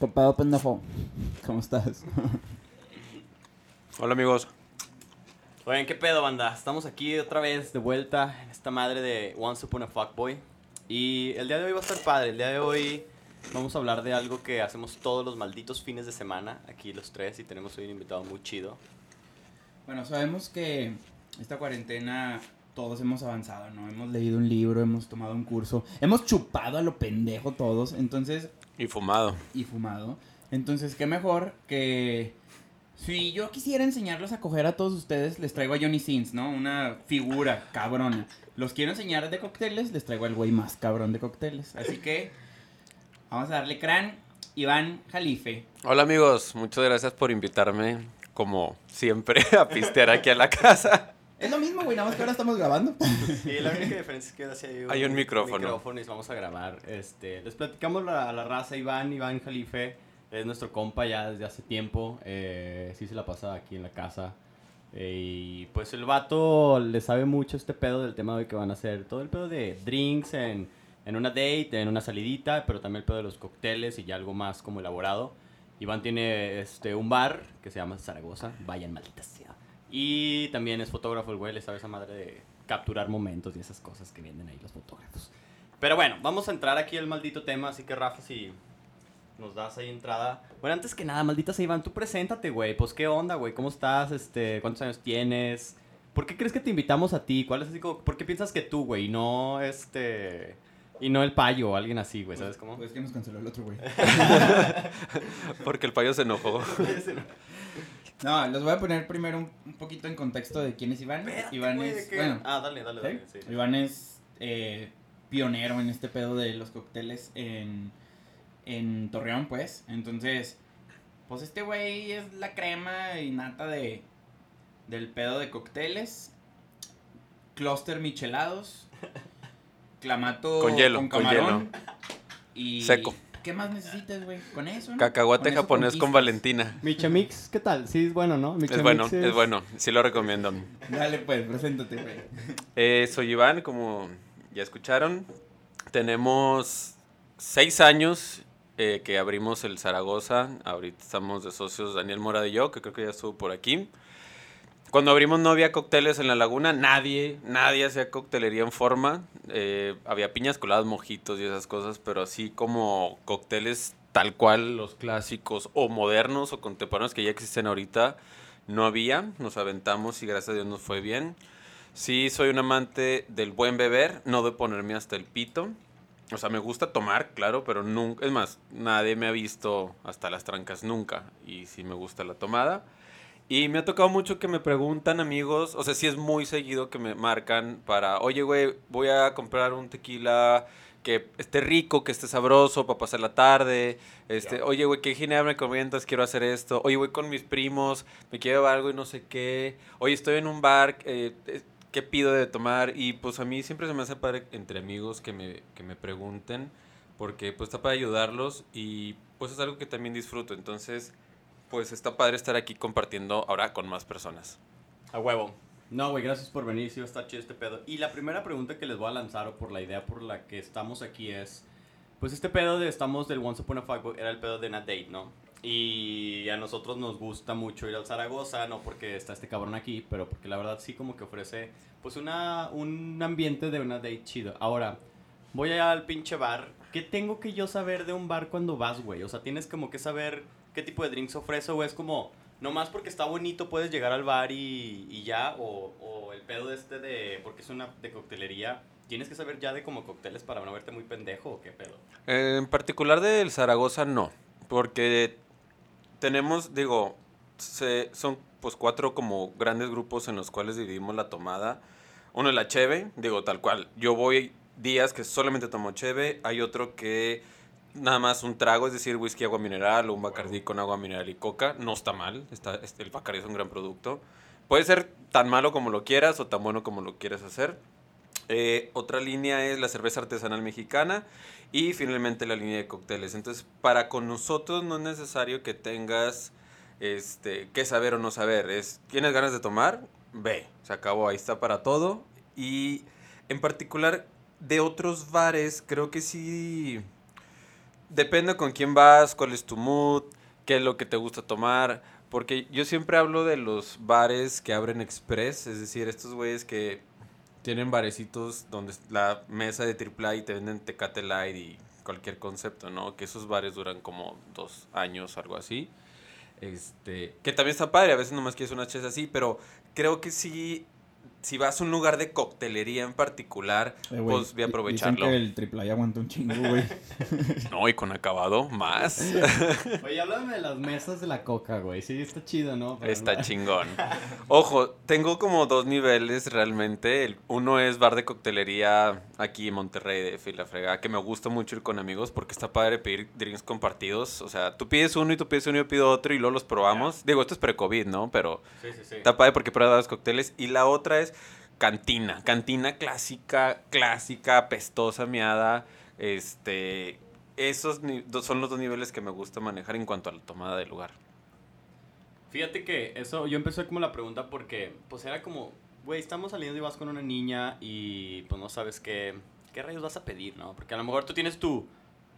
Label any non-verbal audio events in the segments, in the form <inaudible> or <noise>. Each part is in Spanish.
¿Qué pedo, pendejo? ¿Cómo estás? Hola amigos. Oigan, ¿qué pedo, banda? Estamos aquí otra vez de vuelta en esta madre de Once Upon a Fuckboy. Y el día de hoy va a estar padre. El día de hoy vamos a hablar de algo que hacemos todos los malditos fines de semana, aquí los tres, y tenemos hoy un invitado muy chido. Bueno, sabemos que esta cuarentena todos hemos avanzado, ¿no? Hemos leído un libro, hemos tomado un curso, hemos chupado a lo pendejo todos, entonces, Y fumado. y fumado. Entonces, qué mejor que si yo quisiera enseñarlos a coger a todos ustedes, les traigo a Johnny Sins, ¿no? Una figura cabrona. Los quiero enseñar de cócteles, les traigo al güey más cabrón de cócteles. Así que vamos a darle crán. Iván Jalife. Hola amigos, muchas gracias por invitarme, como siempre, <laughs> a pistear aquí a la casa. Es lo mismo, güey, nada más que ahora estamos grabando. <laughs> Y la única diferencia es que ahora sí hay un, Hay un micrófono. micrófono y vamos a grabar. Este, les platicamos la- a la raza, Iván, Iván Jalife, es nuestro compa ya desde hace tiempo. Eh, sí se la pasa aquí en la casa. Eh, y pues el vato le sabe mucho este pedo del tema de que van a hacer. Todo el pedo de drinks en, en una date, en una salidita, pero también el pedo de los cócteles y ya algo más como elaborado. Iván tiene este, un bar que se llama Zaragoza. Vayan, maldita sea. Y también es fotógrafo el güey, le sabe esa madre de capturar momentos y esas cosas que venden ahí los fotógrafos. Pero bueno, vamos a entrar aquí al maldito tema, así que Rafa, si nos das ahí entrada. Bueno, antes que nada, maldita sea Iván, tú preséntate, güey. Pues qué onda, güey, ¿cómo estás? Este, ¿cuántos años tienes? ¿Por qué crees que te invitamos a ti? ¿Cuál es así como, por qué piensas que tú, güey, y no este y no el payo o alguien así, güey, ¿sabes cómo? Pues que nos canceló el otro, güey. <laughs> Porque el payo se enojó. <laughs> No, los voy a poner primero un, un poquito en contexto de quién es Iván. Espérate, Iván güey, es, que- bueno, Ah, dale, dale, dale. ¿sí? sí. Iván es eh, pionero en este pedo de los cócteles en, en Torreón, pues. Entonces, pues este güey es la crema y nata de, del pedo de cócteles. Cluster michelados. <laughs> Clamato Con hielo, con camarón. Y Seco. ¿Qué más necesitas, güey? Con eso, ¿no? Cacahuate Con eso japonés con. Valentina. Michamix, ¿qué tal? Sí, es bueno, ¿no? Es bueno, es bueno, sí lo recomiendo. Dale, pues, preséntate, güey. Eh, soy Iván, como ya escucharon. Tenemos seis años eh, que abrimos el Zaragoza. Ahorita estamos de socios Daniel Mora y yo, que creo que ya estuvo por aquí. Cuando abrimos no había cócteles en la laguna, nadie, nadie hacía coctelería en forma. Eh, había piñas coladas, mojitos y esas cosas, pero así como cócteles tal cual, los clásicos o modernos o contemporáneos que ya existen ahorita, no había. Nos aventamos y gracias a Dios nos fue bien. Sí, soy un amante del buen beber, no de ponerme hasta el pito. O sea, me gusta tomar, claro, pero nunca, es más, nadie me ha visto hasta las trancas nunca. Y sí me gusta la tomada. Y me ha tocado mucho que me preguntan amigos, o sea, sí es muy seguido que me marcan para, oye, güey, voy a comprar un tequila que esté rico, que esté sabroso para pasar la tarde. Este, oye, güey, ¿qué ginebra me comentas? Quiero hacer esto. Oye, voy con mis primos, me quiero llevar algo y no sé qué. Oye, estoy en un bar, eh, ¿qué pido de tomar? Y pues a mí siempre se me hace padre entre amigos que me, que me pregunten, porque pues está para ayudarlos y pues es algo que también disfruto. Entonces, pues está padre estar aquí compartiendo ahora con más personas. A huevo. No, güey, gracias por venir, sí va a estar chido este pedo. Y la primera pregunta que les voy a lanzar, o por la idea por la que estamos aquí es, pues este pedo de estamos del Once Upon a Fuckboy era el pedo de una date, ¿no? Y a nosotros nos gusta mucho ir al Zaragoza, no porque está este cabrón aquí, pero porque la verdad sí como que ofrece, pues una, un ambiente de una date chido. Ahora, voy al pinche bar, ¿qué tengo que yo saber de un bar cuando vas, güey? O sea, tienes como que saber qué tipo de drinks ofrece, o es como... Nomás porque está bonito puedes llegar al bar y, y ya, o, o el pedo de este de, porque es una de coctelería, tienes que saber ya de como cócteles para no verte muy pendejo o qué pedo. En particular del Zaragoza no, porque tenemos, digo, son pues cuatro como grandes grupos en los cuales dividimos la tomada. Uno es la cheve, digo tal cual. Yo voy días que solamente tomo cheve, hay otro que nada más un trago, es decir, whisky, agua mineral o un bacardí con agua mineral y coca, no está mal, está, el bacardí es un gran producto. Puede ser tan malo como lo quieras o tan bueno como lo quieras hacer. Eh, otra línea es la cerveza artesanal mexicana y finalmente la línea de cócteles. Entonces, para con nosotros no es necesario que tengas este, qué saber o no saber. Es, ¿Tienes ganas de tomar? Ve, se acabó, ahí está para todo. Y en particular de otros bares, creo que sí depende con quién vas, cuál es tu mood, qué es lo que te gusta tomar. Porque yo siempre hablo de los bares que abren express, es decir, estos güeyes que tienen barecitos donde la mesa de AAA y te venden Tecate Light y cualquier concepto, ¿no? Que esos bares duran como dos años, algo así. Este, que también está padre, a veces nomás quieres una chesa así, pero creo que sí, si vas a un lugar de coctelería en particular, Eh, pues voy a aprovecharlo. Dicen que el AAA aguanta un chingo, güey. <laughs> No, y con acabado, más. <laughs> Oye, háblame de las mesas de la coca, güey. Sí, está chido, ¿no? Pero Está no- chingón. <laughs> Ojo, tengo como dos niveles realmente. El- uno es bar de coctelería aquí en Monterrey de Fila Frega, que me gusta mucho ir con amigos porque está padre pedir drinks compartidos. O sea, tú pides uno y tú pides uno y yo pido otro y luego los probamos. Digo, esto es pre-COVID, ¿no? Pero Sí, sí, sí. está padre porque pruebas los cócteles. Y la otra es cantina. Cantina clásica, clásica, pestosa, miada. Este. Esos son los dos niveles que me gusta manejar en cuanto a la tomada del lugar. Fíjate que eso, yo empecé como la pregunta porque, pues era como, güey, estamos saliendo y vas con una niña y pues no sabes qué, qué rayos vas a pedir, ¿no? Porque a lo mejor tú tienes tu,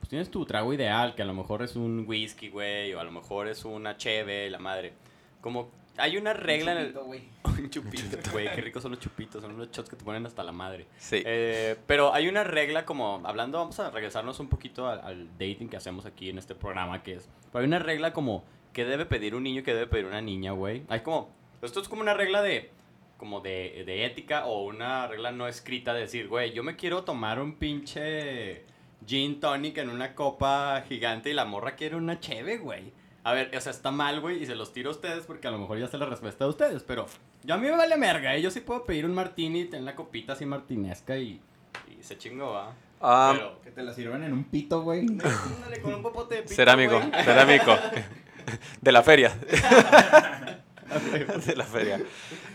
pues tienes tu trago ideal, que a lo mejor es un whisky, güey, o a lo mejor es una cheve, la madre. Como, hay una regla en el... <laughs> Un chupito, güey, qué ricos son los chupitos, son unos shots que te ponen hasta la madre. Sí. Eh, pero hay una regla como, hablando, vamos a regresarnos un poquito al, al dating que hacemos aquí en este programa, que es, pero hay una regla como, que debe pedir un niño y que debe pedir una niña, güey? Hay como, esto es como una regla de, como de, de ética o una regla no escrita de decir, güey, yo me quiero tomar un pinche gin tonic en una copa gigante y la morra quiere una cheve, güey. A ver, o sea, está mal, güey, y se los tiro a ustedes porque a lo mejor ya se la respuesta a ustedes, pero yo a mí me vale merga, ¿eh? Yo sí puedo pedir un martini, tener la copita así martinesca y, y se chingó, ¿va? Ah, pero, Que te la sirvan en un pito, güey. con un popote de pito, cerámico, güey. cerámico. <laughs> De la feria. <laughs> <laughs> De la feria.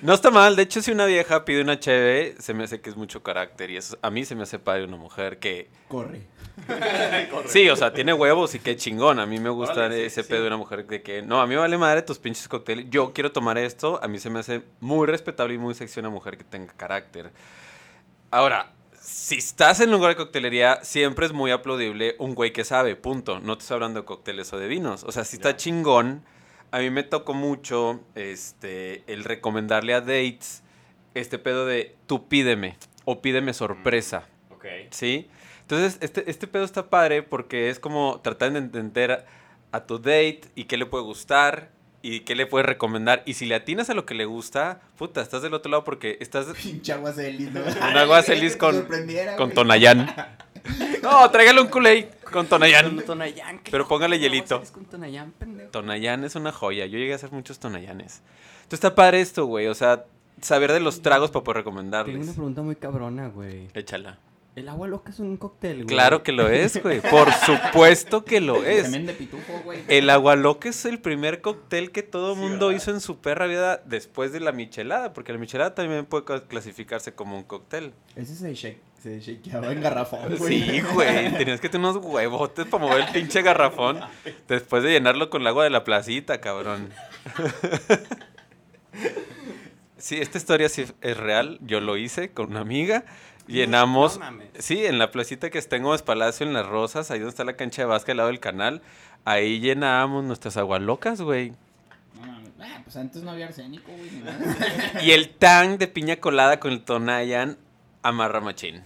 No está mal. De hecho, si una vieja pide una cheve, se me hace que es mucho carácter. Y eso, a mí se me hace padre una mujer que. Corre. <laughs> Sí, o sea, tiene huevos y qué chingón. A mí me gusta sí, ese sí, pedo sí. de una mujer de que. No, a mí me vale madre tus pinches cócteles. Yo quiero tomar esto. A mí se me hace muy respetable y muy sexy una mujer que tenga carácter. Ahora, si estás en un lugar de coctelería, siempre es muy aplaudible un güey que sabe, punto. No te estoy hablando de cócteles o de vinos. O sea, si está chingón, a mí me tocó mucho este, el recomendarle a dates este pedo de tú pídeme o pídeme sorpresa. Ok. ¿Sí? Entonces, este, este pedo está padre porque es como tratar de entender a, a tu date y qué le puede gustar y qué le puedes recomendar. Y si le atinas a lo que le gusta, puta, estás del otro lado porque estás <laughs> Pinche agua celis, ¿no? Un agua celis Que <laughs> te con- sorprendiera, con. Tonayán. <laughs> No, tráigale un Kool-Aid con Tonayán. Tonayán, ¿qué Pero póngale hielito. con Tonayán, pendejo? Tonayán es una joya. Yo llegué a hacer muchos Tonayanes. Entonces está padre esto, güey. O sea, saber de los tragos para poder Tengo una recomendarles. pregunta muy cabrona, güey. Échala. El agua loca es un cóctel, güey. Claro que lo es, güey. Por supuesto que lo es. De pitufo, güey. El agualoque es el primer cóctel que todo Sí, mundo ¿verdad? hizo en su perra vida después de la michelada, porque la michelada también puede ca- clasificarse como un cóctel. Ese se, shake, se shakeaba en garrafón, güey. Sí, güey, tenías que tener unos huevotes para mover el pinche garrafón después de llenarlo con el agua de la placita, cabrón. Sí, esta historia sí es real, yo lo hice con una amiga. Llenamos, No sí, en la placita que está en Gómez Palacio, en Las Rosas, ahí donde está la cancha de básquet al lado del canal, ahí llenábamos nuestras agualocas, güey. Ah, pues antes no había arsénico, güey. ni nada. Y el tang de piña colada con el Tonayan amarra machín.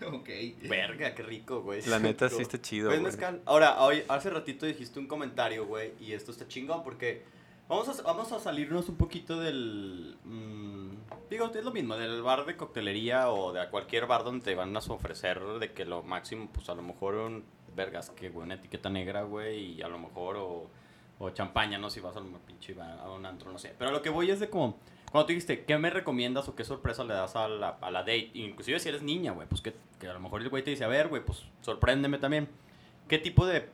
<laughs> ok. Verga, qué rico, güey. La neta sí está chido, Pues, güey. mezcal. Ahora, hoy, hace ratito dijiste un comentario, güey, y esto está chingón porque vamos a, vamos a salirnos un poquito del... mm, digo, es lo mismo, del bar de coctelería o de cualquier bar donde te van a ofrecer de que lo máximo, pues a lo mejor un... Vergas, que, güey, una etiqueta negra, güey, y a lo mejor o... O champaña, ¿no? Si vas a un pinche bar, a un antro, no sé. Pero lo que voy es de como... Cuando tú dijiste, ¿qué me recomiendas o qué sorpresa le das a la, a la date? Inclusive si eres niña, güey, pues que, que a lo mejor el güey te dice, a ver, güey, pues sorpréndeme también. ¿Qué tipo de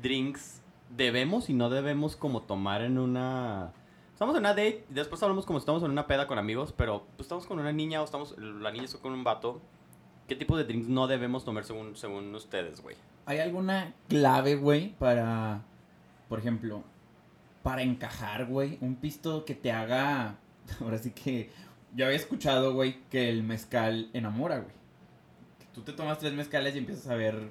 drinks debemos y no debemos como tomar en una... Estamos en una date y después hablamos como si estamos en una peda con amigos, pero pues estamos con una niña o estamos... La niña está con un vato. ¿Qué tipo de drinks no debemos tomar según, según ustedes, güey? ¿Hay alguna clave, güey, para, por ejemplo, para encajar, güey? Un pisto que te haga, <laughs> ahora sí que, yo había escuchado, güey, que el mezcal enamora, güey. Que tú te tomas tres mezcales y empiezas a ver...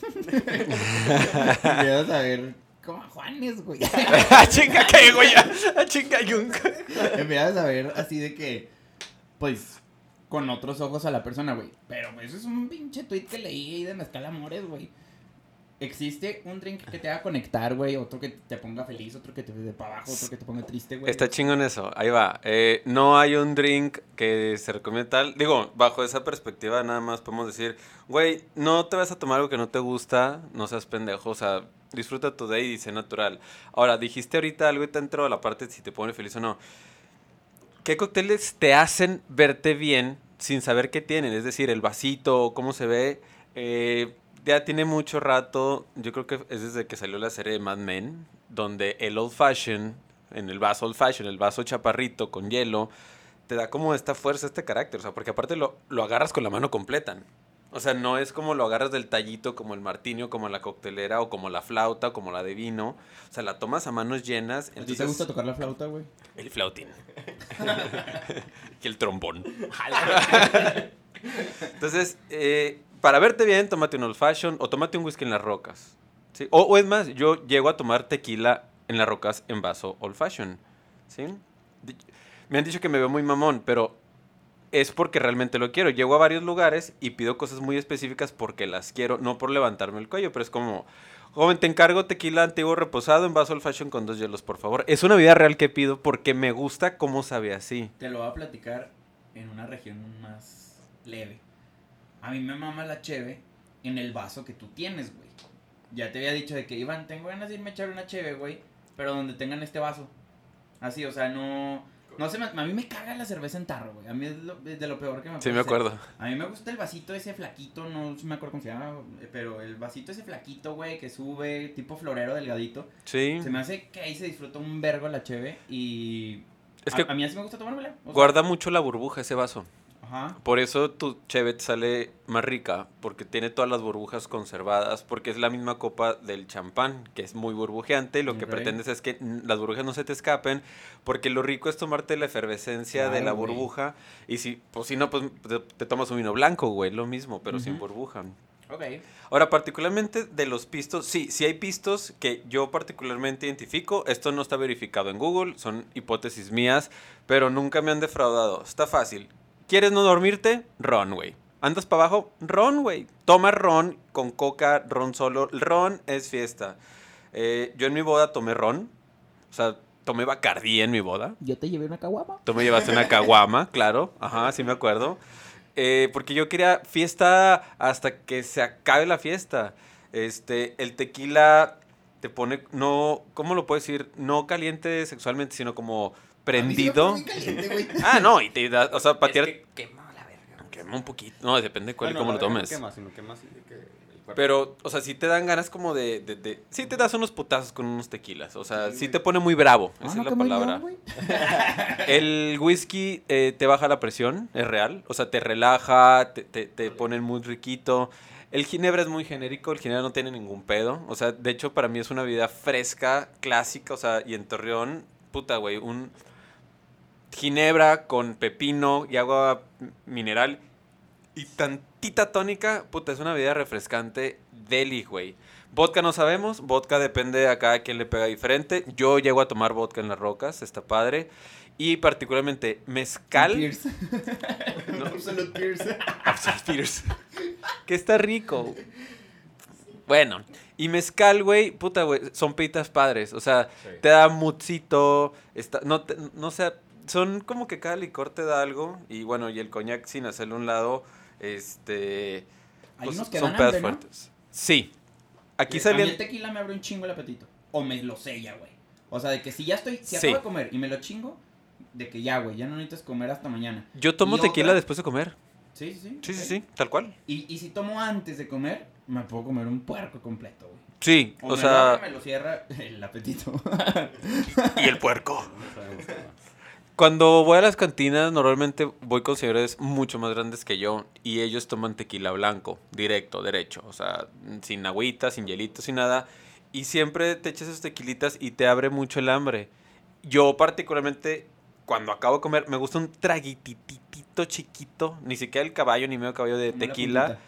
<laughs> Empiezas a ver como a Juanes, güey. ¡A <laughs> chinga que güey! ¡A chinga yung! Empiezas a ver así de que, pues, con otros ojos a la persona, güey. Pero pues, eso es un pinche tweet que leí ahí de Mezcal Amores, güey. Existe un drink que te haga conectar, güey. Otro que te ponga feliz, otro que te dé para abajo, otro que te ponga triste, güey. Está chingón eso, ahí va. Eh, no hay un drink que se recomiende tal. Digo, bajo esa perspectiva nada más podemos decir, güey, no te vas a tomar algo que no te gusta, no seas pendejo, o sea, disfruta tu day y sé natural. Ahora, dijiste ahorita algo y te entró a la parte de si te pone feliz o no. ¿Qué cócteles te hacen verte bien sin saber qué tienen? Es decir, el vasito, cómo se ve. Eh, ya tiene mucho rato, yo creo que es desde que salió la serie de Mad Men, donde el old fashion, en el vaso old fashion, el vaso chaparrito con hielo, te da como esta fuerza, este carácter. O sea, porque aparte lo, lo agarras con la mano completa. O sea, no es como lo agarras del tallito, como el martino, como la coctelera, o como la flauta, o como la de vino. O sea, la tomas a manos llenas. ¿A ti te gusta tocar la flauta, güey? El flautín. <laughs> <laughs> y el trombón. <laughs> Entonces, eh, para verte bien, tómate un old fashion o tómate un whisky en las rocas. ¿sí? O, o es más, yo llego a tomar tequila en las rocas en vaso old fashion. ¿sí? Me han dicho que me veo muy mamón, pero es porque realmente lo quiero. Llego a varios lugares y pido cosas muy específicas porque las quiero, no por levantarme el cuello, pero es como, joven, te encargo tequila antiguo reposado en vaso old fashion con dos hielos, por favor. Es una vida real que pido porque me gusta cómo sabe así. Te lo voy a platicar en una región más leve. A mí me mama la cheve en el vaso que tú tienes, güey. Ya te había dicho de que, Iván, tengo ganas de irme a echar una cheve, güey, pero donde tengan este vaso. Así, o sea, no... No se me, a mí me caga la cerveza en tarro, güey. A mí es, lo- es de lo peor que me Sí, puede me acuerdo. A mí me gusta el vasito ese flaquito, no me acuerdo cómo se llama, pero el vasito ese flaquito, güey, que sube, tipo florero delgadito. Sí. Se me hace que ahí se disfruta un vergo la cheve y... Es a- que a, mí así me gusta tomármela. o sea, guarda mucho la burbuja ese vaso. Ajá. Por eso tu cheve te sale más rica, porque tiene todas las burbujas conservadas, porque es la misma copa del champán, que es muy burbujeante, y lo que Ok. pretendes es que las burbujas no se te escapen, porque lo rico es tomarte la efervescencia de la güey. burbuja, y si, pues si no, pues te, te tomas un vino blanco, güey, lo mismo, pero sin Ujú. burbuja. Ok. Ahora, particularmente de los pistos, sí, sí hay pistos que yo particularmente identifico. Esto no está verificado en Google, son hipótesis mías, pero nunca me han defraudado. Está fácil. ¿Quieres no dormirte? Ron, güey. ¿Andas para abajo? Ron, güey. Toma ron con coca, ron solo. Ron es fiesta. Eh, yo en mi boda tomé ron. O sea, tomé Bacardí en mi boda. Yo te llevé una caguama. Tú me llevaste una caguama, <laughs> claro. Ajá, sí me acuerdo. Eh, porque yo quería fiesta hasta que se acabe la fiesta. Este, el tequila te pone, no, ¿cómo lo puedo decir? No caliente sexualmente, sino como prendido. Ah, no, y te da, o sea, patear. quema la verga. Quema un poquito. No, depende de cuál y cómo lo tomes. No quema, sino quema así de que el cuerpo. Pero, o sea, sí te dan ganas como de, de, de- Sí te das unos putazos con unos tequilas. O sea, sí te pone muy bravo. Ah, Esa es la palabra. <laughs> El whisky eh, te baja la presión, es real. O sea, te relaja, te, te, te pone muy riquito. El ginebra es muy genérico, el ginebra no tiene ningún pedo. O sea, de hecho, para mí es una bebida fresca, clásica. O sea, y en Torreón, puta, güey, un ginebra con pepino y agua mineral y tantita tónica, puta, es una bebida refrescante deli, güey. Vodka no sabemos, vodka depende de a cada quien le pega diferente. Yo llego a tomar vodka en las rocas, está padre. Y particularmente mezcal. Pierce. <laughs> No. Absolute Pierce. Absolute Pierce. que está rico. Bueno, y mezcal, güey, puta, güey, son pitas padres. O sea, Sí. te da mutcito, está, no, te- no sé, son como que cada licor te da algo. Y bueno, y el coñac sin hacerlo a un lado, este... Hay pues, unos que son dan pedas hambre, ¿no? fuertes. Sí. Aquí A mí salían... el tequila me abre un chingo el apetito. O me lo sella, güey. O sea, de que si ya estoy, si Sí. acabo de comer y me lo chingo, de que ya, güey, ya no necesitas comer hasta mañana. Yo tomo y tequila otra- después de comer. Sí, sí, sí. Sí, sí, ok. sí, tal cual. Y, y si tomo antes de comer, me puedo comer un puerco completo, güey. Sí, O, o, me sea... me lo cierra el apetito. <laughs> Y el puerco. <laughs> Cuando voy a las cantinas, normalmente voy con señores mucho más grandes que yo y ellos toman tequila blanco, directo, derecho, o sea, sin agüita, sin hielito, sin nada. Y siempre te echas esos tequilitas y te abre mucho el hambre. Yo particularmente, cuando acabo de comer, me gusta un traguititito chiquito, ni siquiera el caballo ni medio caballo de tequila.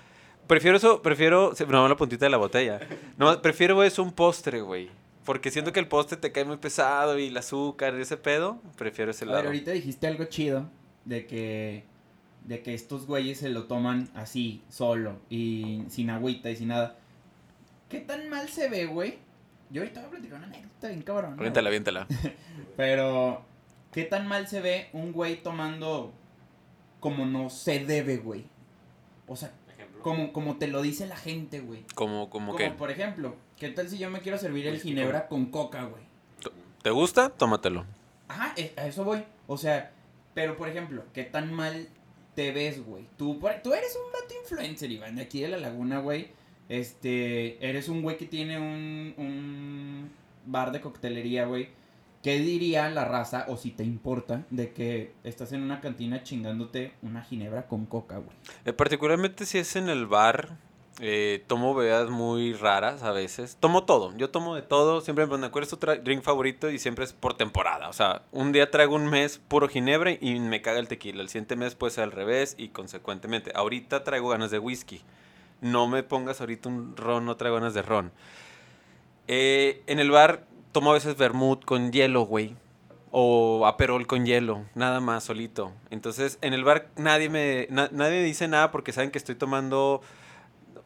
Prefiero eso, prefiero. No, la puntita de la botella. No, prefiero eso un postre, güey. Porque siento que el postre te cae muy pesado y el azúcar y ese pedo. Prefiero ese lado. ahorita dijiste algo chido de que de que estos güeyes se lo toman así, solo y sin agüita y sin nada. ¿Qué tan mal se ve, güey? Yo ahorita voy a platicar una anécdota bien cabrón. Aviéntala, aviéntala. <laughs> Pero ¿qué tan mal se ve un güey tomando como no se debe, güey? O sea, como como te lo dice la gente, güey. Como, como Como que. por ejemplo, ¿qué tal si yo me quiero servir el Whisky ginebra con coca, güey? ¿Te gusta? Tómatelo. Ajá, eh, a eso voy. O sea, pero por ejemplo, ¿qué tan mal te ves, güey? Tú, por- tú eres un vato influencer, Iván, de aquí de la laguna, güey. Este, eres un güey que tiene un, un bar de coctelería, güey. ¿Qué diría la raza, o si te importa, de que estás en una cantina chingándote una ginebra con coca, güey? Eh, particularmente si es en el bar, eh, tomo bebidas muy raras a veces. Tomo todo, yo tomo de todo. Siempre me preguntan, ¿cuál es tu drink favorito? Y siempre es por temporada. O sea, un día traigo un mes puro ginebra y me caga el tequila. El siguiente mes puede ser al revés y consecuentemente. Ahorita traigo ganas de whisky. No me pongas ahorita un ron, no traigo ganas de ron. Eh, en el bar tomo a veces vermut con hielo, güey. O aperol con hielo, nada más, solito. Entonces, en el bar nadie me, na- nadie me dice nada porque saben que estoy tomando...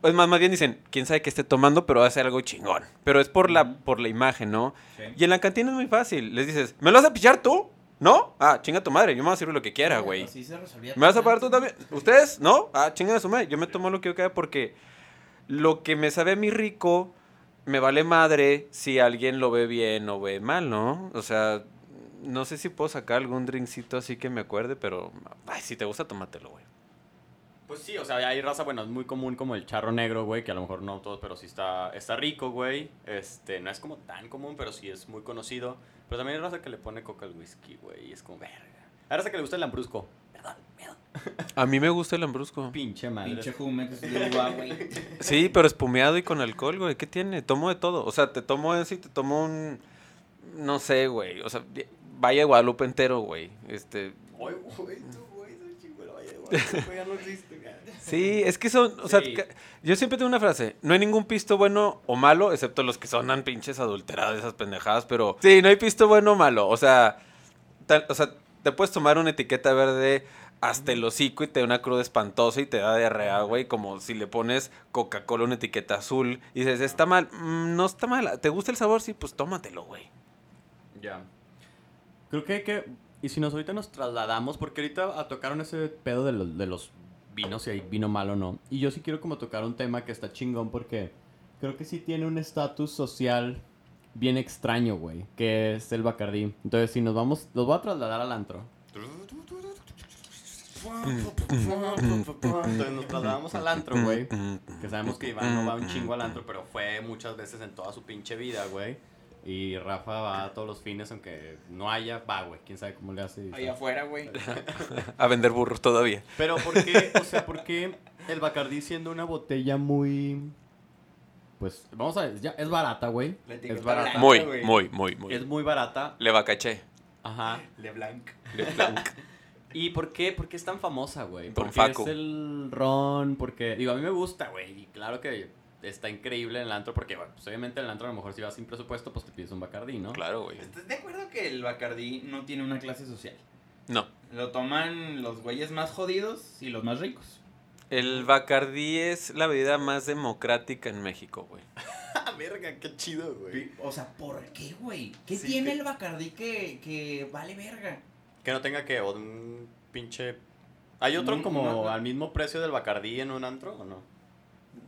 Es más, más bien dicen, quién sabe que esté tomando, pero va a ser algo chingón. Pero es por la, por la imagen, ¿no? Y en la cantina es muy fácil. Les dices, ¿me lo vas a pichar tú? ¿No? Ah, chinga tu madre, yo me voy a servir lo que quiera, güey. Se resolvía ¿Me vas a pagar tú también? ¿Ustedes? ¿No? Ah, chinga su madre. Yo me tomo lo que yo quiera porque lo que me sabe a mí rico me vale madre si alguien lo ve bien o ve mal, ¿no? O sea, no sé si puedo sacar algún drinkcito así que me acuerde, pero ay, si te gusta, tómatelo, güey. Pues sí, o sea, hay raza, bueno, es muy común como el charro negro, güey, que a lo mejor no todos, pero sí está, está rico, güey. Este, no es como tan común, pero sí es muy conocido. Pero también hay raza que le pone coca al whisky, güey, y es como, verga. Hay raza que le gusta el lambrusco. Perdón, miedo. A mí me gusta el lambrusco. Pinche madre. Pinche Jumex de uva, güey. <laughs> Sí, pero espumeado y con alcohol, güey. ¿Qué tiene? Tomo de todo. O sea, te tomo eso y te tomo un... No sé, güey. O sea, vaya Guadalupe entero, güey. Este... Tú, güey, ese chingo, vaya, güey, ya no existe, güey. <laughs> Sí, es que son, o sea, Sí. yo siempre tengo una frase, no hay ningún pisto bueno o malo, excepto los que sonan pinches adulterados, esas pendejadas, pero sí, no hay pisto bueno o malo, o sea, tal- o sea, te puedes tomar una etiqueta verde hasta el hocico y te da una cruda espantosa y te da diarrea, güey, como si le pones Coca-Cola una etiqueta azul y dices, está mal, Mm, no está mal, ¿te gusta el sabor? Sí, pues tómatelo, güey. Ya. Creo que hay que. Y si nos ahorita nos trasladamos, porque ahorita tocaron ese pedo de los, de los vinos, si hay vino malo o no. Y yo sí quiero como tocar un tema que está chingón porque creo que sí tiene un estatus social bien extraño, güey. Que es el Bacardí. Entonces, si nos vamos, los voy a trasladar al antro. Entonces nos trasladamos al antro, güey. Que sabemos que Iván no va un chingo al antro, pero fue muchas veces en toda su pinche vida, güey. Y Rafa va todos los fines, aunque no haya, va, güey. Quién sabe cómo le hace. Ahí afuera, güey. <laughs> A vender burros todavía. Pero ¿por qué? O sea, ¿por qué el Bacardí siendo una botella muy... Pues, vamos a ver, ya, es barata, güey. Es barata. blanca. Muy, muy, muy, muy. Es muy barata. Le vacaché. Ajá. LeBlanc. Le Blanc. <laughs> ¿Y por qué? ¿Por qué es tan famosa, güey? Porque Faco. es el ron, porque... Digo, a mí me gusta, güey. Y claro que está increíble en el antro, porque, bueno, pues obviamente en el antro a lo mejor si vas sin presupuesto, pues te pides un Bacardí, ¿no? Claro, güey. ¿Estás de acuerdo que el Bacardí no tiene una clase social? No. Lo toman los güeyes más jodidos y los más ricos. El Bacardí es la bebida más democrática en México, güey. ¡Ah, <laughs> verga! ¡Qué chido, O sea, ¿por qué, güey? ¿Qué Sí, tiene que- el Bacardí que, que vale verga? Que no tenga que, o un pinche... ¿Hay otro No, como no, no. al mismo precio del Bacardí en un antro o no?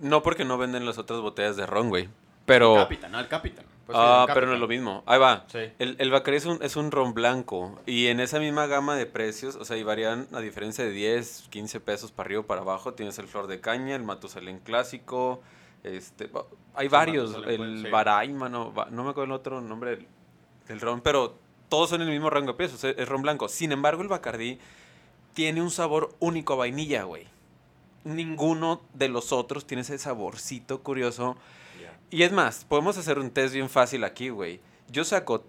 No porque no venden las otras botellas de ron, güey. Pero... Capitán, no, el Capitán. Pues sí, ah, el pero no es lo mismo. Ahí va. Sí. El, el Bacardí es un, es un ron blanco. Y en esa misma gama de precios, o sea, y varían a diferencia de 10, 15 pesos para arriba o para abajo. Tienes el Flor de Caña, el Matusalén Clásico. Este, hay Sí, varios. El sí. Baraima, no, no me acuerdo el otro nombre del, del ron. Pero todos son el mismo rango de precios. Es, es ron blanco. Sin embargo, el Bacardí tiene un sabor único a vainilla, güey. Ninguno de los otros tiene ese saborcito curioso. Y es más, podemos hacer un test bien fácil aquí, güey. Yo saco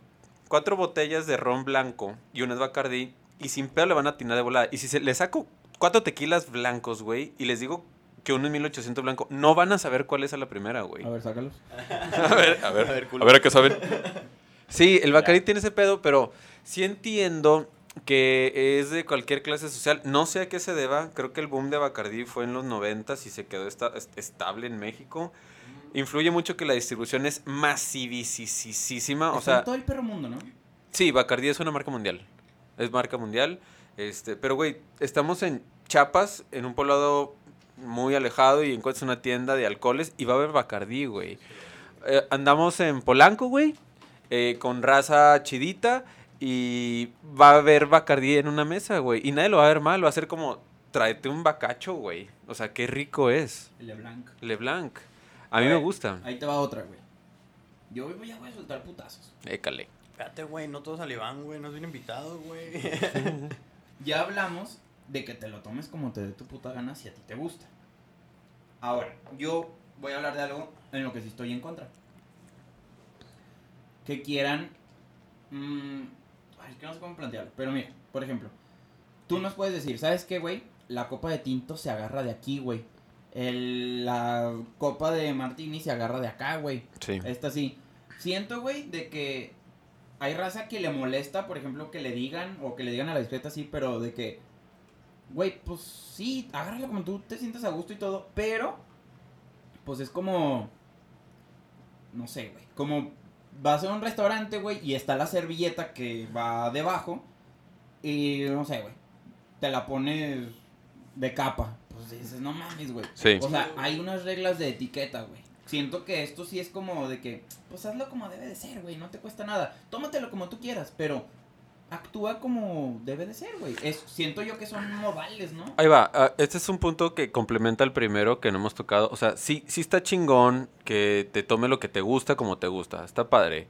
cuatro botellas de ron blanco y una es Bacardí y sin pedo le van a atinar de volada. Y si se, le saco cuatro tequilas blancos, güey, y les digo que uno en 1800 blanco. No van a saber cuál es a la primera, güey. A ver, sácalos. <laughs> A ver, a ver, A ver, a ver a qué saben. <laughs> Sí, el Bacardí tiene ese pedo, pero sí entiendo que es de cualquier clase social. No sé a qué se deba. Creo que el boom de Bacardí fue en los 90 y se quedó esta- est- estable en México. Influye mucho que la distribución es masivísima. O Está en sea, todo el perro mundo, ¿no? sí, Bacardí es una marca mundial. Es marca mundial. Este, pero, güey, estamos en Chiapas, en un poblado muy alejado y encuentras una tienda de alcoholes y va a haber Bacardí, güey. Eh, andamos en Polanco, güey, eh, con raza chidita y va a haber Bacardí en una mesa, güey. Y nadie lo va a ver mal, va a ser como, tráete un bacacho, güey. O sea, qué rico es. LeBlanc. LeBlanc. A mí A me ver. gusta. Ahí te va otra, güey. Yo voy- ya voy a soltar putazos. Écale. Espérate, güey, no todos saliván, güey, no es bien invitado, güey. <laughs> Ya hablamos de que te lo tomes como te dé tu puta gana si a ti te gusta. Ahora, yo voy a hablar de algo en lo que sí estoy en contra. Que quieran... mm, ay, es que no sé cómo plantearlo. Pero mira, por ejemplo, tú nos puedes decir, ¿sabes qué, güey? La copa de tinto se agarra de aquí, güey. El- la copa de martini se agarra de acá, güey. Sí. Esta sí. Siento, güey, de que hay raza que le molesta, por ejemplo, que le digan, o que le digan a la discreta sí, pero de que, güey, pues sí, agárrala como tú te sientas a gusto y todo, pero, pues es como, no sé, güey, como vas a un restaurante, güey, y está la servilleta que va debajo, y no sé, güey, te la pones de capa, pues dices, no mames, güey. Sí. O sea, hay unas reglas de etiqueta, güey. Siento que esto sí es como de que, pues hazlo como debe de ser, güey, no te cuesta nada. Tómatelo como tú quieras, pero actúa como debe de ser, güey. Siento yo que son modales, ¿no? Ahí va, ah, este es un punto que complementa al primero que no hemos tocado. O sea, sí, sí está chingón que te tome lo que te gusta como te gusta. Está padre.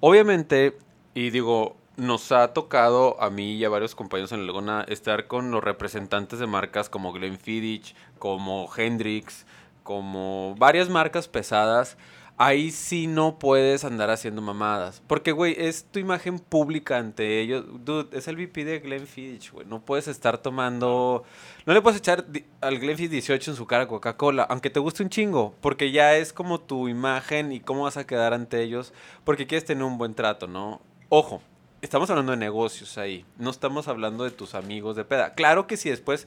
Obviamente, y digo, nos ha tocado a mí y a varios compañeros en Laguna estar con los representantes de marcas como Glenfiddich, como Hendrix, como varias marcas pesadas. Ahí sí no puedes andar haciendo mamadas. Porque, güey, es tu imagen pública ante ellos. Dude, es el VP de Glenfiddich, güey. No puedes estar tomando... No le puedes echar al Glenfiddich 18 en su cara Coca-Cola, aunque te guste un chingo. Porque ya es como tu imagen y cómo vas a quedar ante ellos. Porque quieres tener un buen trato, ¿no? Ojo, estamos hablando de negocios ahí. No estamos hablando de tus amigos de peda. Claro que si después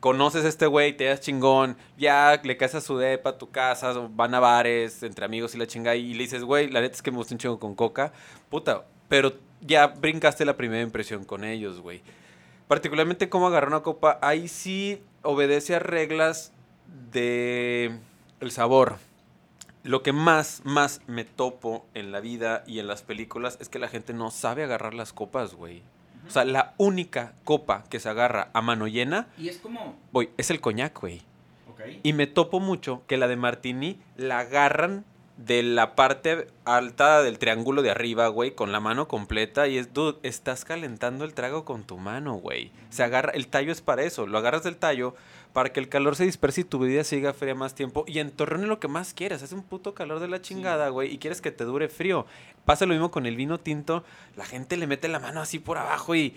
conoces a este güey, te das chingón, ya le caes a su depa, a tu casa, van a bares, entre amigos y la chinga, y le dices, güey, la neta es que me gusta un chingo con coca, puta, pero ya brincaste la primera impresión con ellos, güey. Particularmente cómo agarrar una copa, ahí sí obedece a reglas de el sabor. Lo que más, más me topo en la vida y en las películas es que la gente no sabe agarrar las copas, güey. O sea, la única copa que se agarra a mano llena, Y es como, voy, es el coñac, güey. Y me topo mucho que la de Martini la agarran de la parte alta del triángulo de arriba, güey, con la mano completa. Y es, dude, estás calentando el trago con tu mano, güey. Se agarra, el tallo es para eso. Lo agarras del tallo para que el calor se disperse y tu bebida siga fría más tiempo. Y entorne lo que más quieras. Hace un puto calor de la chingada, güey. Y quieres que te dure frío. Pasa lo mismo con el vino tinto. La gente le mete la mano así por abajo y.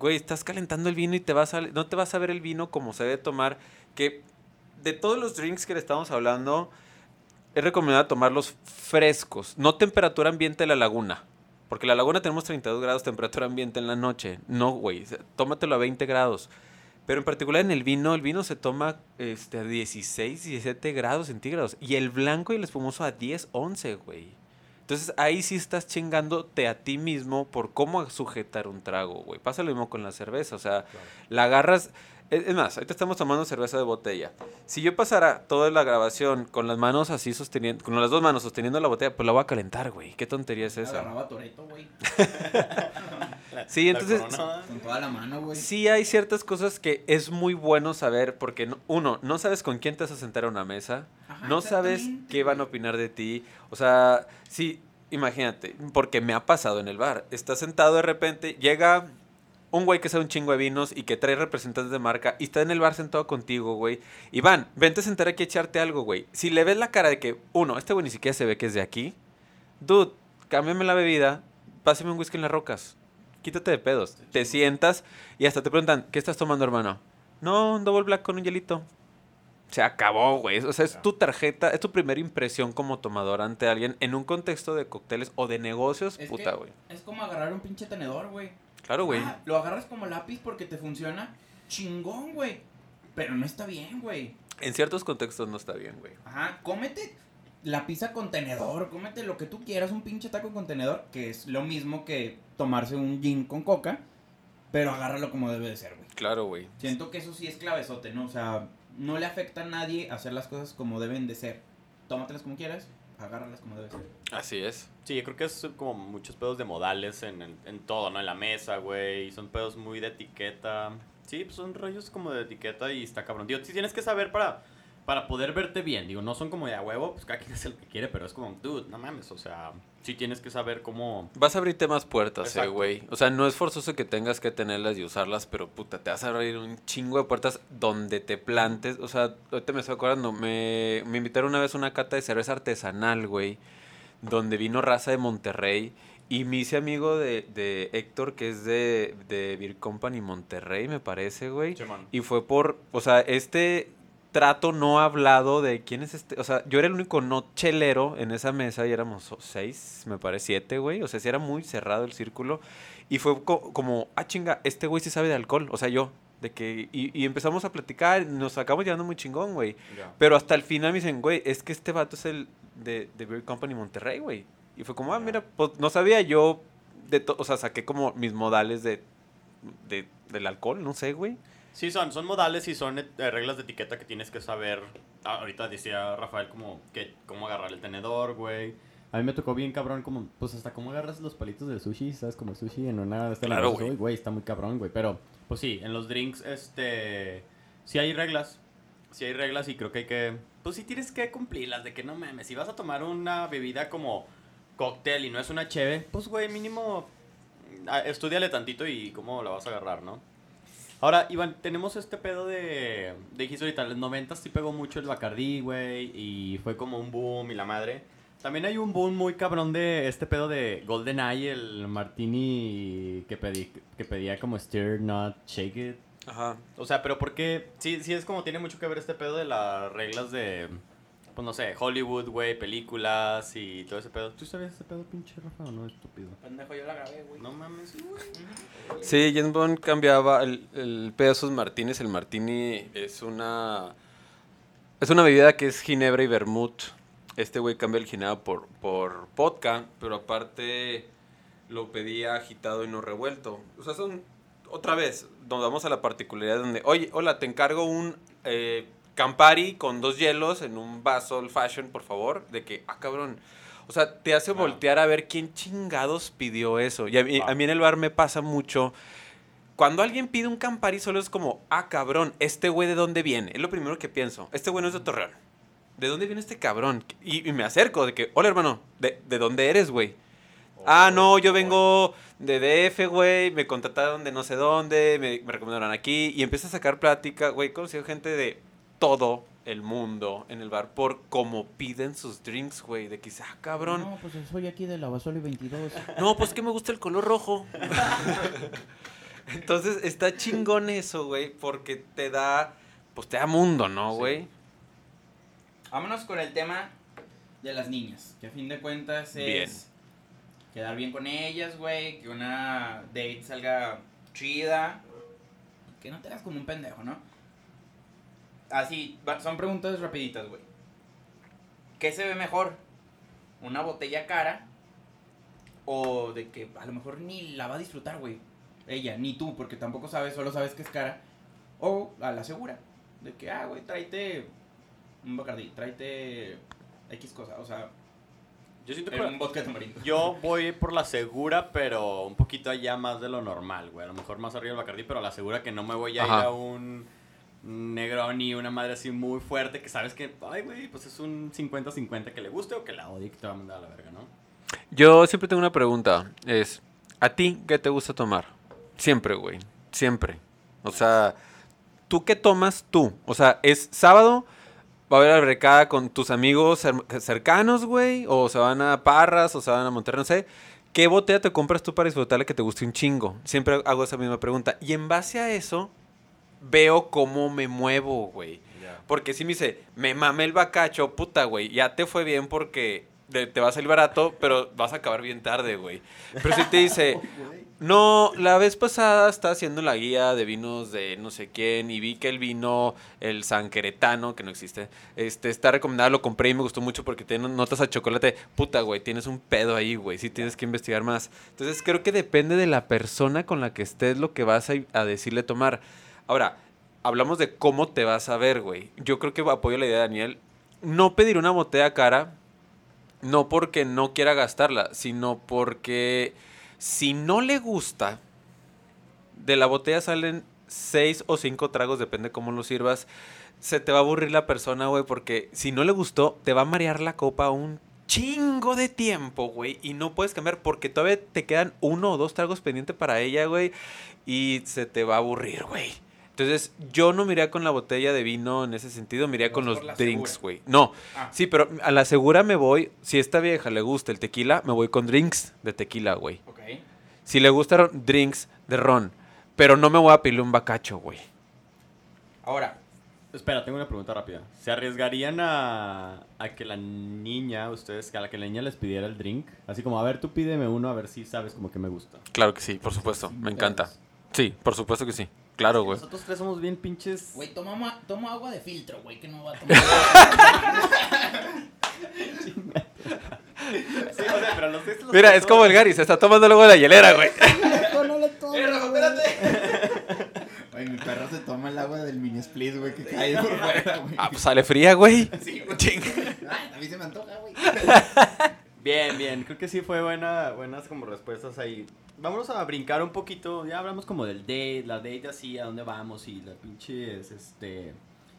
Güey, estás calentando el vino y te vas a, no te vas a ver el vino como se debe tomar. Que de todos los drinks que le estamos hablando, es recomendable tomarlos frescos, no temperatura ambiente de la laguna. Porque la laguna tenemos 32 grados temperatura ambiente en la noche. No, güey, tómatelo a 20 grados. Pero en particular en el vino, el vino se toma este, a 16, 17 grados centígrados. Y el blanco y el espumoso a 10, 11, güey. Entonces ahí sí estás chingándote a ti mismo por cómo sujetar un trago, güey. Pasa lo mismo con la cerveza. O sea, la agarras. Es más, ahorita estamos tomando cerveza de botella. Si yo pasara toda la grabación con las manos así sosteniendo, con las dos manos sosteniendo la botella, pues la voy a calentar, güey. ¿Qué tontería es esa? Agarraba Toreto, güey. <laughs> Sí, entonces- Con toda la mano, güey. Sí hay ciertas cosas que es muy bueno saber porque no- uno, no sabes con quién te vas a sentar a una mesa, Ajá, no sabes qué van a opinar de ti. O sea, sí, imagínate, porque me ha pasado en el bar. Estás sentado de repente, llega un güey que sabe un chingo de vinos y que trae representantes de marca y está en el bar sentado contigo, güey. Iván, vente a sentar aquí a echarte algo, güey. Si le ves la cara de que, uno, este güey ni siquiera se ve que es de aquí, dude, cámbiame la bebida, pásame un whisky en las rocas. Quítate de pedos. Te sientas y hasta te preguntan, ¿qué estás tomando, hermano? No, un double black con un hielito. se acabó, güey. O sea, es tu tarjeta, es tu primera impresión como tomador ante alguien en un contexto de cócteles o de negocios, Es puta, güey. Es como agarrar un pinche tenedor, güey. Claro, güey. Ah, lo agarras como lápiz porque te funciona. Chingón, güey. Pero no está bien, güey. En ciertos contextos no está bien, güey. Ajá, cómete la pizza con tenedor, cómete lo que tú quieras, un pinche taco con tenedor, que es lo mismo que tomarse un gin con coca, pero agárralo como debe de ser, güey. Claro, güey. Siento que eso sí es clavezote, ¿no? O sea, no le afecta a nadie hacer las cosas como deben de ser. Tómatelas como quieras, agárralas como debe ser. Así es. Sí, yo creo que es como muchos pedos de modales en, el- en todo, ¿no? En la mesa, güey. Son pedos muy de etiqueta. Sí, pues son rollos como de etiqueta y está cabrón. Digo, sí tienes que saber para, para poder verte bien. Digo, no son como de a huevo, pues cada quien <laughs> hace lo que quiere, pero es como, dude, no mames. O sea, sí tienes que saber cómo. Vas a abrirte más puertas, eh, güey. O sea, no es forzoso que tengas que tenerlas y usarlas, pero puta, te vas a abrir un chingo de puertas donde te plantes. O sea, ahorita me estoy acordando, me, me invitaron una vez a una cata de cerveza artesanal, güey, donde vino raza de Monterrey. Y me hice amigo de, de Héctor, que es de, de Beer Company Monterrey, me parece, güey. Y fue por, o sea, este trato no hablado de quién es este. O sea, yo era el único no chelero en esa mesa y éramos seis, me parece, siete, güey. O sea, sí era muy cerrado el círculo. Y fue co- como, ah, chinga, este güey sí sabe de alcohol. O sea, yo. De que, y, y empezamos a platicar, nos acabamos llevando muy chingón, güey. Pero hasta el final me dicen, güey, es que este vato es el de, de Beer Company Monterrey, güey. Y fue como, ah, mira, pues no sabía yo, de to- o sea, saqué como mis modales de, de, del alcohol, no sé, güey. Sí, son, son modales y son eh, reglas de etiqueta que tienes que saber. Ah, ahorita decía Rafael como que cómo agarrar el tenedor, güey. A mí me tocó bien cabrón como, pues hasta cómo agarras los palitos del sushi, ¿sabes? Como sushi en una estas Claro, güey. Güey, está muy cabrón, güey. Pero, pues sí, en los drinks, este, sí hay reglas. Sí hay reglas y creo que hay que, pues sí tienes que cumplirlas. De que no mames, si vas a tomar una bebida como cóctel y no es una cheve, pues güey, mínimo, ah, estudiale tantito y cómo la vas a agarrar, ¿no? Ahora, Iván, tenemos este pedo de. de dijiste ahorita, en los 90 sí pegó mucho el Bacardí, güey, y fue como un boom y la madre. También hay un boom muy cabrón de este pedo de Golden Eye, el martini que, pedí, que pedía como stir, not shake it. Ajá. O sea, pero porque sí, sí es como tiene mucho que ver este pedo de las reglas de, pues no sé, Hollywood, güey, películas y todo ese pedo. ¿Tú sabes ese pedo, pinche Rafa, o no, estúpido? Pendejo, yo la grabé, güey. No mames, güey. Sí, James Bond cambiaba el, el pedo de sus martinis. El martini es una. Es una bebida que es ginebra y vermut. Este güey cambia el ginebra por, por vodka, pero aparte lo pedía agitado y no revuelto. O sea, son. Otra vez, nos vamos a la particularidad donde, oye, hola, te encargo un eh, Campari con dos hielos en un vaso old fashion, por favor. De que, ah, cabrón. O sea, te hace voltear a ver quién chingados pidió eso. Y a mí, Ah. a mí en el bar me pasa mucho. Cuando alguien pide un Campari, solo es como, ah, cabrón, ¿este güey de dónde viene? Es lo primero que pienso. Este güey no es de Torreón. ¿De dónde viene este cabrón? Y, y me acerco, de que, hola hermano, ¿de, de dónde eres, güey? Ah, no, yo vengo de DF, güey, me contrataron de no sé dónde, me, me recomendaron aquí, y empiezo a sacar plática, güey, he conocido gente de todo el mundo en el bar por cómo piden sus drinks, güey, de que, ah, cabrón, No, pues soy aquí de la Basoli 22. <laughs> no, pues que me gusta el color rojo. <laughs> Entonces está chingón eso, güey, porque te da, pues te da mundo, ¿no, Sí. güey? Vámonos con el tema de las niñas, que a fin de cuentas es Bien. quedar bien con ellas, güey, que una date salga chida, que no te hagas como un pendejo, ¿no? Así, son preguntas rapiditas, güey. ¿Qué se ve mejor? ¿Una botella cara? O de que a lo mejor ni la va a disfrutar, güey. Ella, ni tú, porque tampoco sabes, solo sabes que es cara. O a la segura. De que, ah, güey, tráete un Bacardi, tráete X cosa. O sea, Yo siento que... un vodka de tamarindo. Yo voy por la segura, pero un poquito allá más de lo normal, güey. A lo mejor más arriba del Bacardi, pero a la segura que no me voy a Ajá. ir a un negro ni una madre así muy fuerte que sabes que, ay, güey, pues es un 50-50 que le guste o que la odie que te va a mandar a la verga, ¿no? Yo siempre tengo una pregunta, es, ¿a ti qué te gusta tomar? Siempre, güey, siempre. O sea, ¿tú qué tomas tú? O sea, ¿es sábado? ¿Va a haber albercada con tus amigos cer- cercanos, güey? ¿O se van a Parras? ¿O se van a Monterrey? No sé. ¿Qué botella te compras tú para disfrutarle que te guste un chingo? Siempre hago esa misma pregunta. Y en base a eso, veo cómo me muevo, güey. Porque si me dice, me mamé el bacacho, puta, güey, ya te fue bien porque te, te va a salir barato, pero vas a acabar bien tarde, güey. Pero si te dice, <laughs> no, la vez pasada estaba haciendo la guía de vinos de no sé quién y vi que el vino, el San Queretano, que no existe, este, está recomendado, lo compré y me gustó mucho porque tiene notas a chocolate. Puta, güey, tienes un pedo ahí, güey, sí tienes que investigar más. Entonces creo que depende de la persona con la que estés lo que vas a, a decirle tomar. Ahora, hablamos de cómo te vas a ver, güey. Yo creo que apoyo la idea de Daniel. No pedir una botella cara, no porque no quiera gastarla, sino porque si no le gusta, de la botella salen seis o cinco tragos, depende cómo lo sirvas. Se te va a aburrir la persona, güey, porque si no le gustó, te va a marear la copa un chingo de tiempo, güey, y no puedes cambiar porque todavía te quedan uno o dos tragos pendientes para ella, güey, y se te va a aburrir, güey. Entonces, yo no me con la botella de vino en ese sentido, me iría con los drinks, güey. No, Ah. sí, pero a la segura me voy, si a esta vieja le gusta el tequila, me voy con drinks de tequila, güey. Ok. Si le gustan drinks de ron, pero no me voy a pedir un bacacho, güey. Ahora, Espera, tengo una pregunta rápida. ¿Se arriesgarían a, a que la niña, ustedes, a la que la niña les pidiera el drink? Así como, a ver, tú pídeme uno, a ver si sabes como que me gusta. Claro que sí, por supuesto, me encanta. Sí, por supuesto que sí. Claro, güey. Nosotros tres somos bien pinches... güey, toma, ma- toma agua de filtro, güey, que no va a tomar. <laughs> Sí, o sea, pero los tres los Mira, es como el Gary, se está tomando luego de la hielera, güey. <laughs> no le tomo, ¡Eh, espérate! Güey, mi perro se toma el agua del mini split, güey, que cae por fuera, <laughs> güey. Ah, pues sale fría, güey. Sí, güey. A mí se me antoja, güey. Bien, bien. Creo que sí fue buena, buenas como respuestas ahí. Vámonos a brincar un poquito. Ya hablamos como del date, la date así, a dónde vamos y la pinches, este...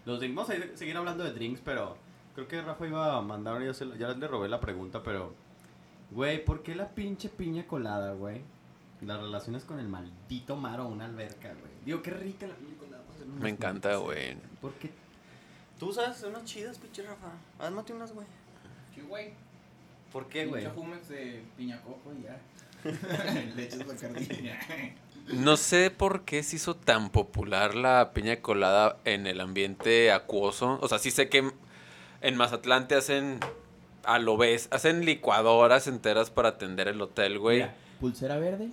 Los drinks. Vamos a ir- seguir hablando de drinks, pero creo que Rafa iba a mandar, ya, se ya le robé la pregunta, pero... Güey, ¿por qué la pinche piña colada, güey? Las relaciones con el maldito mar o una alberca, güey. Digo, qué rica la piña colada. pues, Me encanta, drinks. güey. ¿Por qué? Tú sabes unas chidas, pinche Rafa. Hazmate unas, güey. ¿Qué, güey? ¿Por qué, güey? Pinche Jumex de piña coco y ya. <laughs> Le echas Bacardí. No sé por qué se hizo tan popular la piña colada en el ambiente acuoso. O sea, sí sé que en Mazatlán te hacen a lo ves, hacen licuadoras enteras para atender el hotel, güey. Mira, pulsera verde,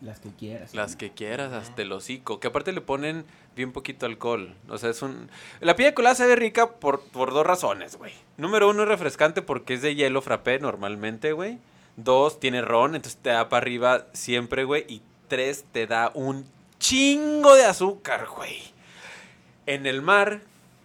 las que quieras. Las que quieras, hasta el hocico. Que aparte le ponen bien poquito alcohol. O sea, es un... La piña colada sabe rica por, por dos razones, güey. Número uno, es refrescante porque es de hielo frappé normalmente, güey. Dos, tiene ron, entonces te da para arriba siempre, güey. Y tres, te da un chingo de azúcar, güey. En el mar,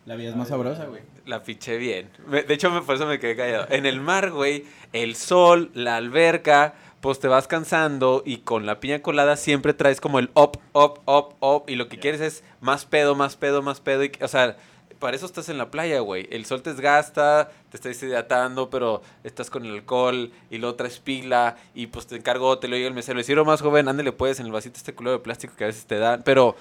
La vida es más sabrosa, güey. la fiché bien. De hecho, me- por eso me quedé callado. En el mar, güey, el sol, la alberca, pues te vas cansando y con la piña colada siempre traes como el up, up, up, up. Y lo que quieres es más pedo, más pedo, más pedo. Y, o sea, para eso estás en la playa, güey. El sol te desgasta, te estás deshidratando, pero estás con el alcohol y luego traes pila y pues te encargo, te lo digo el mesero. Le más joven, ándale pues en el vasito este culo de plástico que a veces te dan. Pero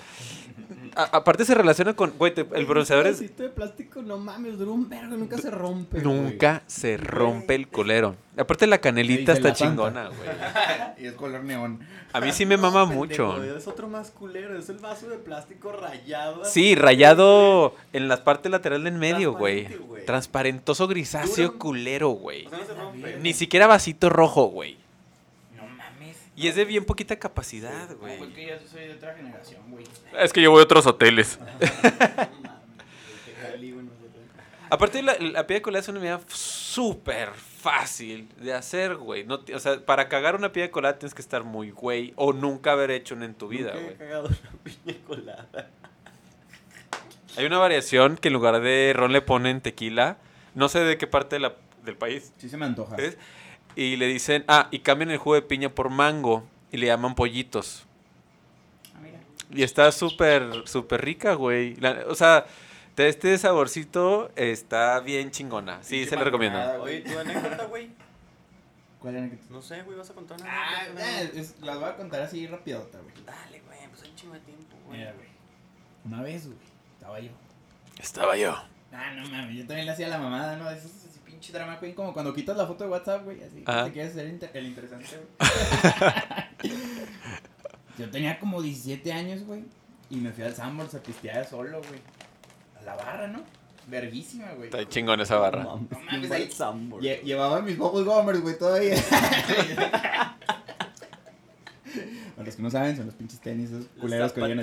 a- aparte se relaciona con, güey, te- el bronceador es... de plástico, no mames, dura un vergo, nunca se rompe. Nunca se rompe el colero. Aparte la canelita está la chingona, güey. <laughs> y es color neón. A mí sí me mama mucho. Es otro más culero, es el vaso de plástico rayado. Sí, rayado en la parte lateral de en medio, güey. Transparentoso grisáceo Dura- culero, güey. O sea, no se rompe. Ni siquiera vasito rojo, güey. Y es de bien poquita capacidad, güey. que yo soy de otra generación, güey. Es que yo voy a otros hoteles. <laughs> Aparte, la, la piña colada es una medida súper fácil de hacer, güey. No, o sea, para cagar una piña colada tienes que estar muy güey o nunca haber hecho una en tu vida, Nunca he güey. cagado una piña colada. Hay una variación que en lugar de ron le ponen tequila. No sé de qué parte de la- del país Sí se me antoja. es. Y le dicen, ah, y cambian el jugo de piña por mango. Y le llaman pollitos. Ah, mira. Y está súper, súper rica, güey. La- O sea, de este saborcito está bien chingona. Sí, se le recomiendo. Oye, tu anécdota, güey. ¿Cuál que- No sé, güey, vas a contar una Ah, anécdota, eh, güey? es- las voy a contar así rapidota, güey. Dale, güey, pues hay un chingo de tiempo, güey. Mira, güey. Una vez, güey, estaba yo. Estaba yo. Ah, no mames, yo también le hacía la mamada, ¿no? Eso es pinche drama queen, como cuando quitas la foto de WhatsApp, güey, así Ajá. te quieres hacer inter- el interesante, güey. <laughs> yo tenía como 17 años, güey, y me fui al Sanborns a pistear solo, güey. a la barra, ¿no? Verguísima, güey. Está chingón esa barra. No mames, No mames, Invite ahí- Sambor. Lle- llevaba mis Bubble Gummers, güey, todavía. <laughs> <laughs> Para los que no saben, son los pinches tenis, esos Los culeros que olían a.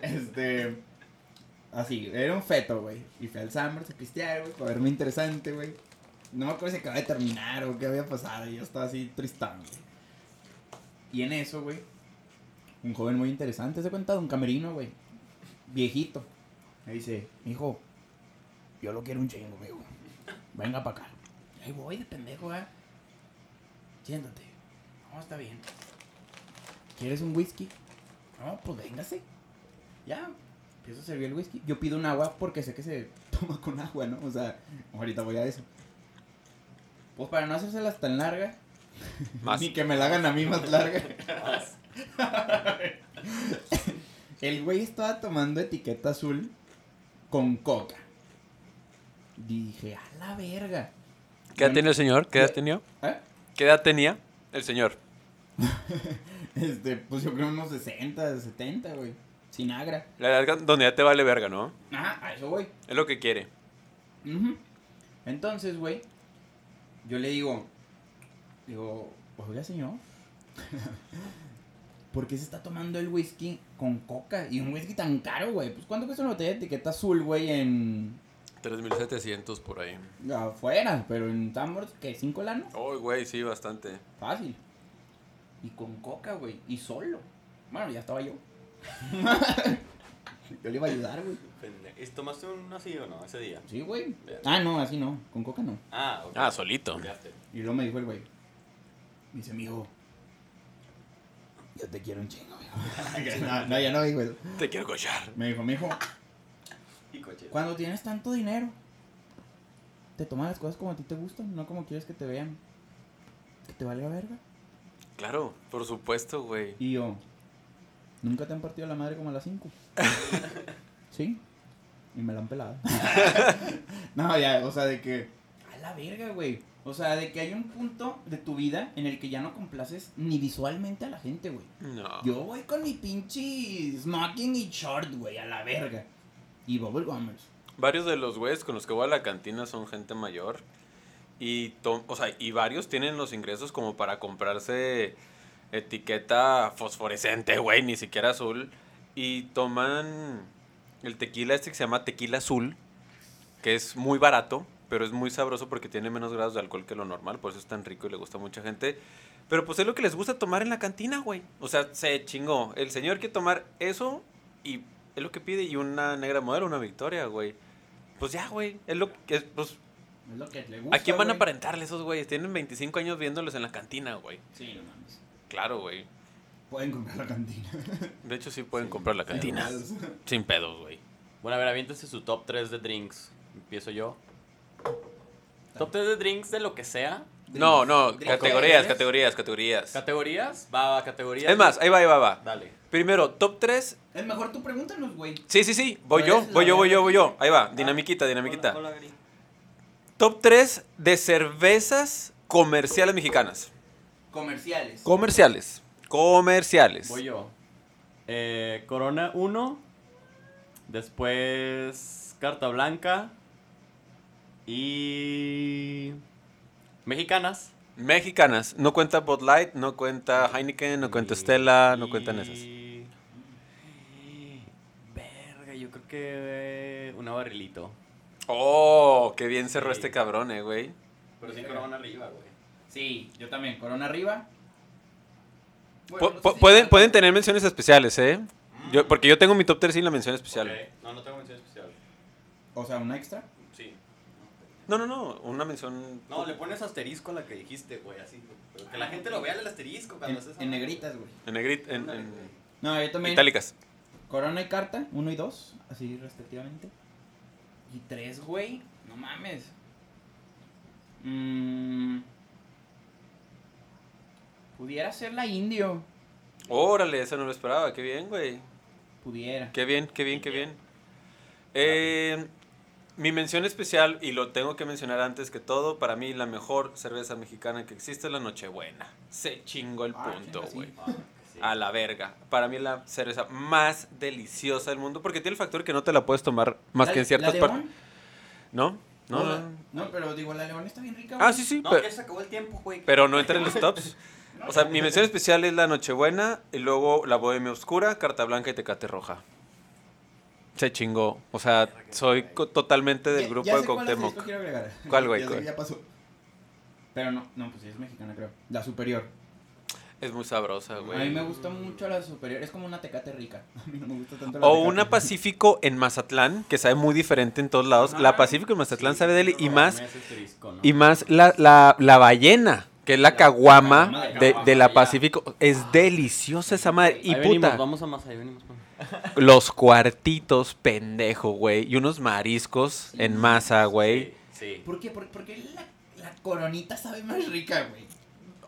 Este. Así, era un feto, güey. Y fui al Summers a güey, para verme interesante, güey. No me acuerdo si acababa de terminar o qué había pasado. Y yo estaba así tristón, güey. Y en eso, güey, un joven muy interesante, se cuenta, un camerino, güey. Viejito. Me dice, hijo, yo lo quiero un chingo, amigo. Venga para acá. Ahí voy de pendejo, ¿eh? Siéntate. No, está bien. ¿Quieres un whisky? No, pues véngase. Ya, empiezo a servir el whisky. Yo pido un agua porque sé que se <laughs> toma con agua, ¿no? O sea, ahorita voy a eso. Pues para no hacérselas tan larga, <laughs> Más. ni que me la hagan a mí más larga. <laughs> el güey estaba tomando etiqueta azul con coca. Dije, a la verga. ¿Qué edad tenía el señor? ¿Qué edad tenía? ¿Eh? ¿Qué edad tenía el señor? Este, pues yo creo unos 60, 70, güey. Sin agra. La edad donde ya te vale verga, ¿no? Ajá, a eso voy. Es lo que quiere. Entonces, güey, yo le digo, digo, oiga, señor, <laughs> ¿por qué se está tomando el whisky con coca? Y un whisky tan caro, güey. Pues, ¿cuánto cuesta una botella de etiqueta azul, güey, en... 3700 por ahí. afuera? Pero en Tambors, ¿qué? ¿Cinco lanos? Oh, güey, sí, bastante. Fácil. Y con coca, güey. Y solo. Bueno, ya estaba yo. <laughs> yo le iba a ayudar, güey. Pende- ¿Y ¿Tomaste un así o no ese día? Sí, güey. Ah, no, así no. Con coca no. Ah, ok. Ah, solito. Y luego me dijo el güey. Me dice, mijo. Yo te quiero un chingo, mijo. <laughs> no, no, ya no dijo eso. Te quiero cochar. Me dijo, mijo, Y coche. cuando tienes tanto dinero, te tomas las cosas como a ti te gustan, no como quieres que te vean. Que te valga verga. Claro, por supuesto, güey. Y yo, ¿nunca te han partido la madre como a las 5? <laughs> sí. Y me la han pelado. <laughs> no, ya, o sea, de que. A la verga, güey. O sea, de que hay un punto de tu vida en el que ya no complaces ni visualmente a la gente, güey. No. Yo voy con mi pinche smoking y short, güey, a la verga. Y bubble gummers. Varios de los güeyes con los que voy a la cantina son gente mayor. Y, to- o sea, y varios tienen los ingresos como para comprarse etiqueta fosforescente, güey, ni siquiera azul. Y toman el tequila este que se llama tequila azul, que es muy barato, pero es muy sabroso porque tiene menos grados de alcohol que lo normal, por eso es tan rico y le gusta a mucha gente. Pero pues es lo que les gusta tomar en la cantina, güey. O sea, se chingó. El señor quiere tomar eso y es lo que pide y una negra modelo, una victoria, güey. Pues ya, güey. Es lo que. Pues, Es lo que le gusta. ¿A quién van a aparentarle esos güeyes? Tienen 25 años viéndolos en la cantina, güey. Sí, no mames. Claro, güey. Pueden comprar la cantina. De hecho, sí pueden comprar la cantina. Pedos. Sin pedos, güey. Bueno, a ver, aviéntese su top 3 de drinks. Empiezo yo. Top 3 de drinks de lo que sea. No, no, Drinks. categorías, categorías, categorías. ¿Categorías? Va, va, categorías. Es más, ahí va, ahí va, va. Dale. Primero, top 3. Es mejor tú pregúntanos, güey. Sí, sí, sí. Voy yo, voy yo, voy yo, voy yo. Ahí va, Ah. dinamiquita, dinamiquita. Hola, hola, Gary. Top 3 de cervezas comerciales mexicanas. Comerciales. Comerciales. Comerciales. Voy yo. Eh, Corona 1. Después Carta Blanca. Y... Mexicanas. Mexicanas. No cuenta Bud Light, no cuenta Heineken, no cuenta Stella, no Y- cuentan esas. Verga, yo creo que una barrilito. Oh, qué bien cerró Sí. este cabrón, eh, güey. Pero sí corona arriba, güey. Sí, yo también. Corona arriba. Pu- Bueno, no pu- sé si pueden, pueden tener menciones especiales, ¿eh? Yo, porque yo tengo mi top 3 sin la mención especial. No, no tengo mención especial. O sea, una extra. Sí. No, no, no, una mención... No, le pones asterisco a la que dijiste, güey, así. Pero que la gente lo vea el asterisco En, cuando haces en negritas, güey. En negrita, en, en No, yo también. itálicas. Corona y carta, uno y dos, así respectivamente. Y tres, güey. No mames. Mm, pudiera ser la indio. Órale, eso no lo esperaba. Qué bien, güey. Pudiera. Qué bien, qué bien, qué bien. Eh, mi mención especial, y lo tengo que mencionar antes que todo, para mí la mejor cerveza mexicana que existe es la Nochebuena. Se chingó el Ah, punto, güey. Ah, a la verga. Para mí es la cerveza más deliciosa del mundo porque tiene el factor que no te la puedes tomar más ¿La- que en ciertas partes. ¿No? No, la- no. no, pero digo, la León está bien rica. Ah, sí, sí. No, pero, ya se acabó el tiempo, güey. pero no entra en los tops. <laughs> O sea, mi mención especial es la Nochebuena y luego la Bohemia Oscura, Carta Blanca y Tecate Roja. Se chingó. O sea, soy totalmente del grupo de sé cuál Cuauhtémoc. asterisco quiero agregar. <laughs> ¿Cuál, güey? Ya pasó. Pero no, no, pues sí es mexicana, creo. La superior. Es muy sabrosa, A mí güey. me gusta mucho la superior. Es como una tecate rica. <laughs> A mí no me gusta tanto la O Tecate. una Pacífico en Mazatlán, que sabe muy diferente en todos lados. La Ah, Pacífico en Mazatlán Sí, sabe deli. Y más, y más la, la, la ballena, que es la La caguama de de, la. Pacífico. Es deliciosa esa madre. Y Ahí venimos, puta, vamos a más, ahí venimos. <laughs> los cuartitos, pendejo, güey. Y unos mariscos en masa, güey. Sí. sí. ¿Por qué? ¿Por, por qué la, la coronita sabe más rica, güey?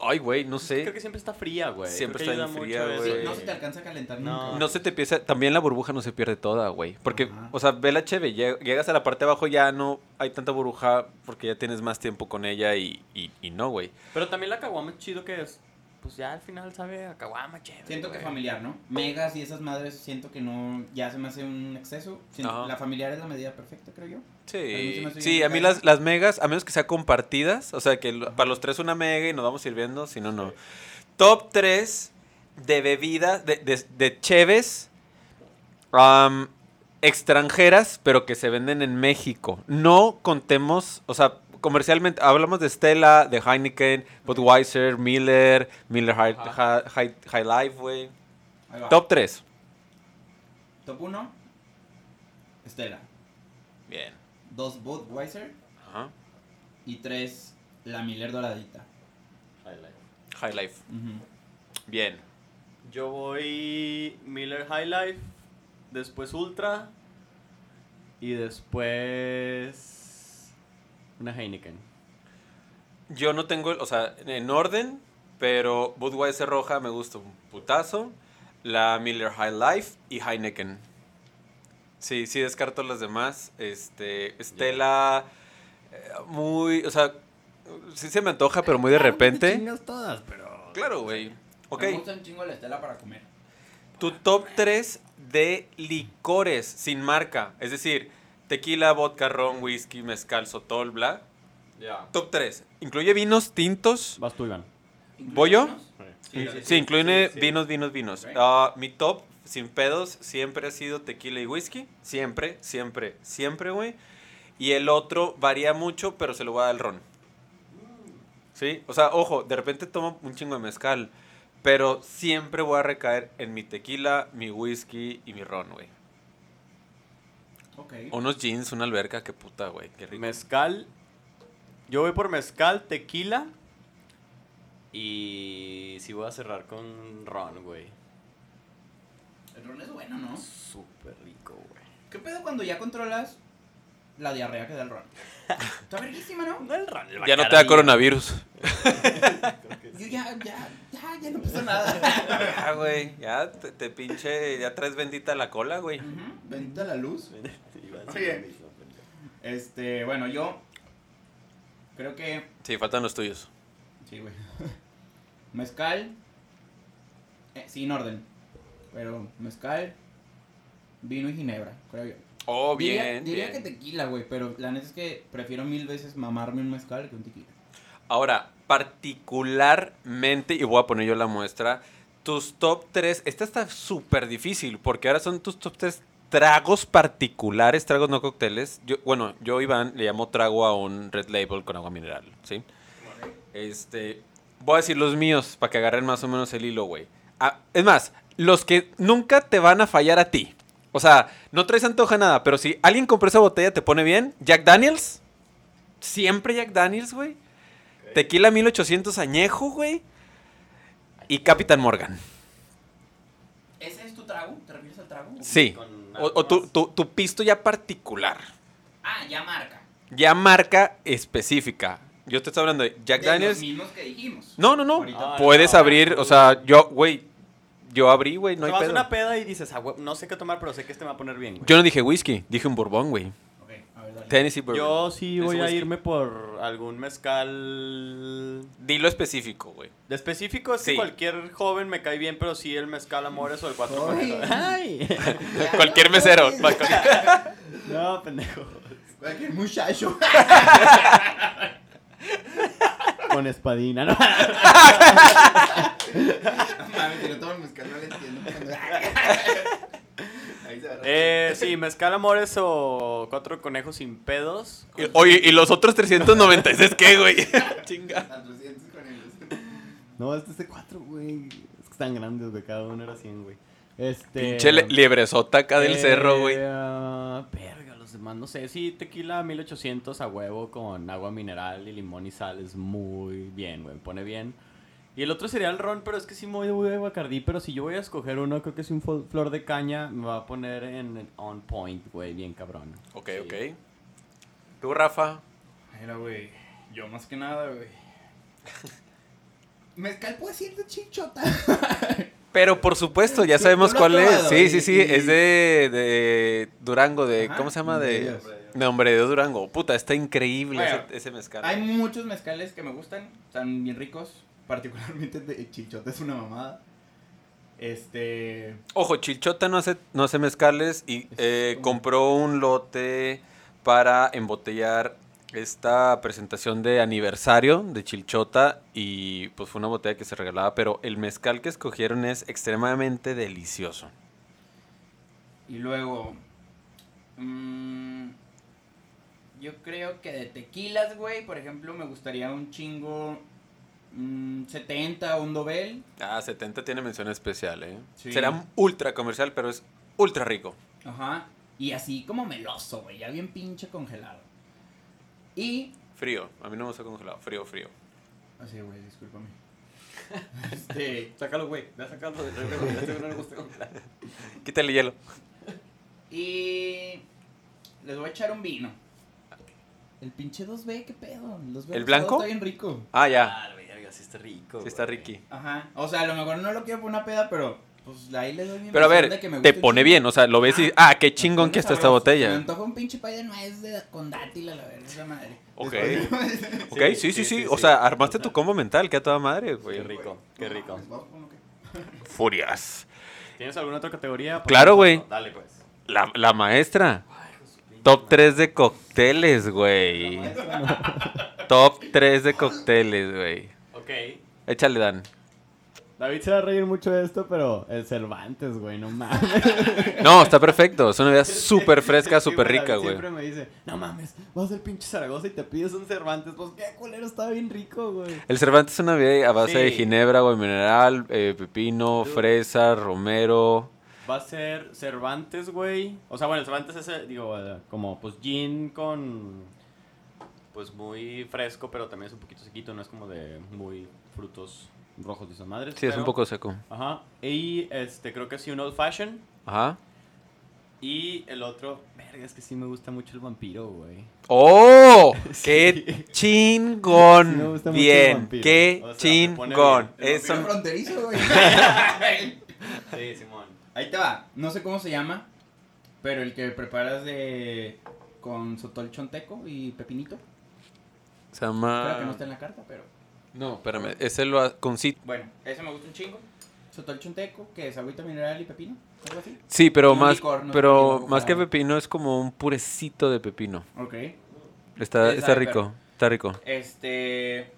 Ay, güey, no sé. Creo que siempre está fría, güey. Siempre que está bien fría, güey. No se te alcanza a calentar No. nunca. No se te empieza, también la burbuja no se pierde toda, güey. Porque, Ajá. o sea, ve la cheve, lleg- llegas a la parte de abajo ya no hay tanta burbuja porque ya tienes más tiempo con ella y, y, y no, güey. Pero también la caguama es chido que es. Pues ya al final sabe a caguama, chévere. Siento que güey. familiar, ¿no? Megas y esas madres siento que no, ya se me hace un exceso. Siento- la familiar es la medida perfecta, creo yo. A mí Sí, sí, a mí las, las megas, a menos que sean compartidas, o sea, que para los tres una mega y nos vamos sirviendo, si no, no. Top 3 de bebidas, de, de, de cheves extranjeras, pero que se venden en México. No contemos, o sea, comercialmente, hablamos de Stella, de Heineken, Budweiser, Miller, Miller High. High, High Life, güey. Top 3. Top 1, Estela. Bien. 2, Budweiser. Ajá. Y 3, la Miller doradita. High Life. Ujú. Bien. Yo voy Miller High Life, después Ultra y después una Heineken. Yo no tengo, o sea, en orden, pero Budweiser roja me gusta un putazo. La Miller High Life y Heineken. Sí, sí descarto las demás. Este, Estela, eh, muy, o sea, sí se me antoja, pero muy de repente. Chingas todas, pero. Claro, güey. Ok, Me gusta un chingo la Estela para comer. tu top 3 de licores sin marca. Es decir, tequila, vodka, ron, whisky, mezcal, sotol, bla. Ya. Top 3. Incluye vinos tintos. Vas tú, Iván. ¿Voy yo? Sí, Sí, incluye sí, sí. vinos, vinos, vinos. Ok. Ah, mi top, sin pedos, siempre ha sido tequila y whisky. Siempre, siempre, siempre, güey. Y el otro varía mucho, pero se lo voy a dar al ron. ¿Sí? O sea, ojo, de repente tomo un chingo de mezcal. Pero siempre voy a recaer en mi tequila, mi whisky y mi ron, güey. Ok. Unos jeans, una alberca, qué puta, güey. Qué rico. Mezcal. Yo voy por mezcal, tequila. Y si voy a cerrar con ron, güey. El ron es bueno, ¿no? Súper rico, güey. ¿Qué pedo cuando ya controlas la diarrea que da el ron? <laughs> Está verguísima, ¿no? No el ron, el Ya no te da coronavirus. <laughs> Yo ya, ya, ya, ya no pasa nada. Ya, güey. Ya te, te pinche, ya traes bendita la cola, güey. Ujú, Bendita la luz. <laughs> Lo mismo, pendejo. Este, bueno, yo creo que Sí, faltan los tuyos. Sí, güey. Mezcal. eh, sin orden. Pero mezcal, vino y ginebra, creo yo. Oh, Diría- bien, Diría, bien. que tequila, güey, pero la neta es que prefiero mil veces mamarme un mezcal que un tequila. Ahora, particularmente, y voy a poner yo la muestra, tus top 3, esta está súper difícil, porque ahora son tus top 3 tragos particulares, tragos no cócteles. Yo, bueno, yo, Iván, le llamo trago a un Red Label con agua mineral, ¿sí? Este, voy a decir los míos, para que agarren más o menos el hilo, güey. Ah, es más, los que nunca te van a fallar a ti. O sea, no traes antoja nada, pero si alguien compró esa botella, te pone bien. Jack Daniels. Siempre Jack Daniels, güey. Tequila 1800 añejo, güey. Y Capitán Morgan. ¿Ese es tu trago? ¿Te refieres al trago? Sí. O, tu, tu- tu pisto ya particular. Ah, ya marca. Ya marca específica. Yo te estoy hablando de Jack de Daniels. los mismos que dijimos. No, no, no. Ah, Puedes no, abrir, no. o sea, yo, güey. Yo abrí, güey, no Te hay vas a pedo. una peda y dices, "Ah, güey, no sé qué tomar, pero sé que este me va a poner bien, güey. Yo no dije whisky, dije un bourbon, güey. Ok, a ver, dale. Tennessee Bourbon. Yo sí voy a whisky. irme por algún mezcal Dilo específico, güey. De específico es que Sí. cualquier joven me cae bien, pero sí el mezcal amores o el cuatro Ay. conejos. <laughs> ¡Ay! <laughs> Cualquier mesero. <laughs> No, pendejo. Cualquier muchacho. Con espadina, ¿no? Mames, si no tomo el mezcal no le entiendo. Ahí se va. Eh, sí, mezcal amores o cuatro conejos sin pedos. Oye, ¿y los otros 396 qué, güey? <laughs> Chinga. A 300 con. No, este es de cuatro, güey. Es que están grandes, güey. Cada uno era 100, güey. Este. Pinche liebresota acá del eh, cerro, güey. ah, verga, los demás, no sé. Sí, tequila 1800 a huevo con agua mineral y limón y sal es muy bien, güey. Pone bien. Y el otro sería el ron, pero es que sí me voy de Bacardí. Pero si yo voy a escoger uno, creo que es un flor de caña. Me va a poner en on point, güey. Bien cabrón. Ok, Sí. ok. ¿Tú, Rafa? Mira, güey. Yo más que nada, güey. <laughs> Mezcal puede ser de chichota. <laughs> Pero por supuesto, ya sabemos cuál es. Sí, sí, sí. y- Es de, de Durango, de. Ajá, ¿Cómo se llama? de. Dios. De Hombre de Durango. Puta, está increíble Bueno, ese, ese mezcal. Hay muchos mezcales que me gustan. Están bien ricos. <laughs> Particularmente de chichota es una mamada. Este. Ojo, Chilchota no hace, no hace mezcales y eh, compró un lote para embotellar esta presentación de aniversario de Chilchota y pues fue una botella que se regalaba, pero el mezcal que escogieron es extremadamente delicioso. Y luego. mm, yo creo que de tequilas, güey. Por ejemplo, me gustaría un chingo. mm, 70 o un Dobel. Ah, 70 tiene mención especial, ¿eh? Sí. Será ultra comercial, pero es ultra rico. Ajá. Y así como meloso, güey. Ya bien pinche congelado. Y. Frío, a mí no me gusta congelado, frío, frío. Así, güey, discúlpame. <laughs> este. Sácalo, güey. Ve a sacarlo no le gusta comprar. Quítale hielo. <laughs> Y. Les voy a echar un vino. El pinche 2B, ¿qué pedo? El 2B ¿El rosado blanco? Está bien rico. Ah, ya. Ah, verga, sí está rico. Sí está güey. Ricky. Ajá. O sea, a lo mejor no lo quiero por una peda, pero. Pues ahí le doy mi Pero a ver, de que me te pone bien, o sea, lo ves y... Ah, qué chingón que está esta. Se me botella. antoja un pinche pay de nuez de, con dátil a la verga, esa madre. Ok. Ok, Sí, sí, sí, sí, sí. sí, O sea, armaste tu combo mental, que a toda madre, güey. Qué rico, qué rico. <laughs> Furias. ¿Tienes alguna otra categoría? Claro, güey. Dale, pues. La, la maestra. Top 3 de cócteles, güey. Top 3 de cócteles, güey. Ok. Échale, Dan. David se va a reír mucho de esto, pero el Cervantes, güey, no mames. <laughs> No, está perfecto. Es una bebida súper fresca, súper rica, güey. Siempre me dice, no mames, vas al pinche Zaragoza y te pides un Cervantes. Pues qué culero, está bien rico, güey. El Cervantes es una bebida a base de ginebra, agua mineral, eh, pepino, Dude. fresa, romero. Va a ser Cervantes, güey. O sea, bueno, el Cervantes es, eh, digo, eh, como pues gin con. Pues muy fresco, pero también es un poquito sequito, no es como de muy frutos rojos de esas madres. Sí, es un poco seco. Ajá. Y este, creo que sí, un old fashion. Ajá. Y el otro, verga, es que sí me gusta mucho el vampiro, güey. ¡Oh! <laughs> Sí. ¡Qué <laughs> chingón! Sí, me gusta mucho el bien, vampiro. qué O sea, chingón. El Eso. Vampiro fronterizo, güey. <laughs> Sí, Simón. Ahí te va. No sé cómo se llama, pero el que preparas de con sotol chonteco y pepinito. Se Espero que no llama. está en la carta, pero No, espérame. Ese lo ha- con sí. bueno, ese me gusta un chingo. Sotol chonteco, que es agüita mineral y pepino, algo así. Sí, pero Un más, licor, no es pero pepino, más que pepino es como un purecito de pepino. Ok. Está, Sí, está sabe, rico, está rico. Este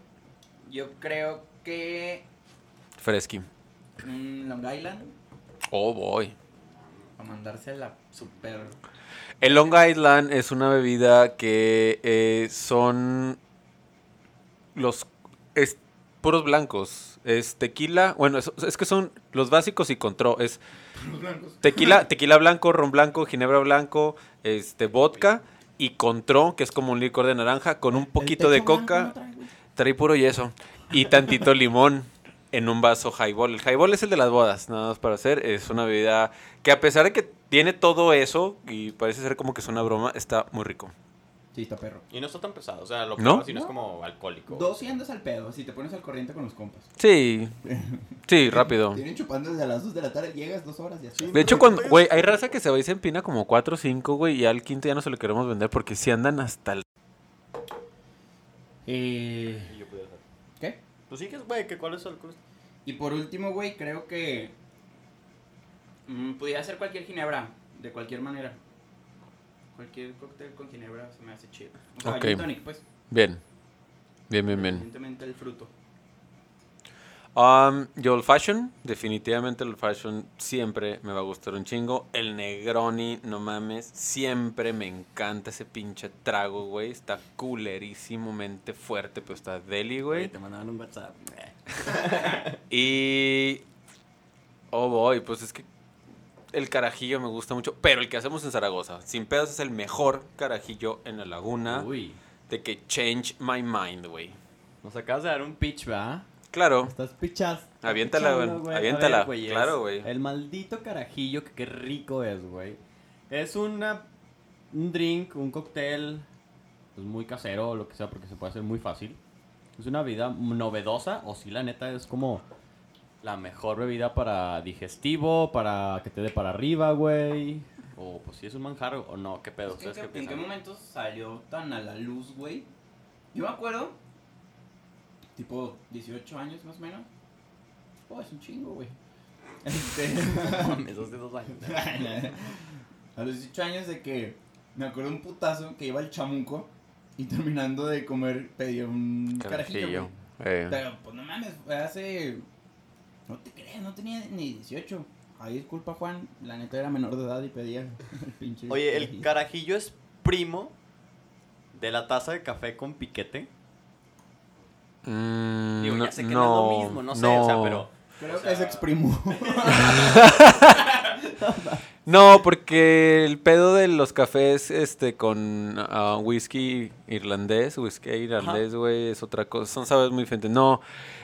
yo creo que Fresqui. un Long Island Oh, boy. a mandarse la super El Long Island es una bebida que eh, son los es puros blancos. Es tequila, bueno, es, es que son los básicos y control. Es tequila, tequila blanco, ron blanco, ginebra blanco, este vodka y control, que es como un licor de naranja con un poquito de coca. no. Trae puro yeso. Y tantito <laughs> limón en un vaso highball. El highball es el de las bodas, nada más para hacer. Es una bebida que a pesar de que tiene todo eso, y parece ser como que es una broma, está muy rico. Sí, está perro. Y no está tan pesado, o sea, lo ¿No? pruebas y no es No. como alcohólico. Dos y andas al pedo, si te pones al corriente con los compas. Sí. <laughs> Sí, rápido. Tienen chupando desde las 2 de la tarde, llegas dos horas y así. De hecho, cuando, güey, hay raza que se va y se empina como 4 o 5, güey, y al quinto ya no se lo queremos vender porque si andan hasta el... Eh, Y yo pude hacer. ¿Qué? Pues sí, que es, güey, que cuál es el alcohol. Y por último, güey, creo que. mm, pudiera ser cualquier ginebra, de cualquier manera. Cualquier cóctel con ginebra se me hace chido. O sea, tonic, pues. Bien. Bien, bien, bien. Evidentemente el fruto. Um, yo Old Fashion, definitivamente el Old Fashion siempre me va a gustar un chingo. El Negroni, no mames, siempre me encanta ese pinche trago, güey. Está culerísimamente fuerte, pero está deli, güey. Te mandaban un WhatsApp. <laughs> Y... Oh, boy, pues es que el carajillo me gusta mucho, pero el que hacemos en Zaragoza, sin pedos, es el mejor carajillo en la laguna. Uy. De que change my mind, güey. Nos acabas de dar un pitch, ¿verdad? Claro. Estás pichas. Aviéntala, güey. Aviéntala. ver, Claro, güey. El maldito carajillo, que qué rico es, güey. Es una, un drink, un cóctel, pues muy casero o lo que sea, porque se puede hacer muy fácil. Es una bebida novedosa, o si la neta es como la mejor bebida para digestivo, para que te dé para arriba, güey. O pues si es un manjar o no, qué pedo. Es que ¿Ustedes ¿En qué qué, en qué piensan? momento salió tan a la luz, güey? Yo me acuerdo, tipo 18 años más o menos. Oh, es un chingo, güey. <laughs> Este, <laughs> Mames, hace dos años. <laughs> a los 18 años de que me acuerdo un putazo que iba al chamuco y terminando de comer pedía un carajillo. güey. Eh. Pero, pues no mames, fue hace. No te creas, no tenía ni 18. Ay, disculpa, Juan. La neta era menor de edad y pedía el <laughs> pinche. Oye, el carajillo. es primo de la taza de café con piquete. Mm, Digo, no, ya sé que no, es lo mismo, no sé, o sea, pero... Creo o que sea- es exprimo. <laughs> No, porque el pedo de los cafés este con ah, whisky irlandés, whisky irlandés, güey, es otra cosa. Son sabores muy diferentes. No,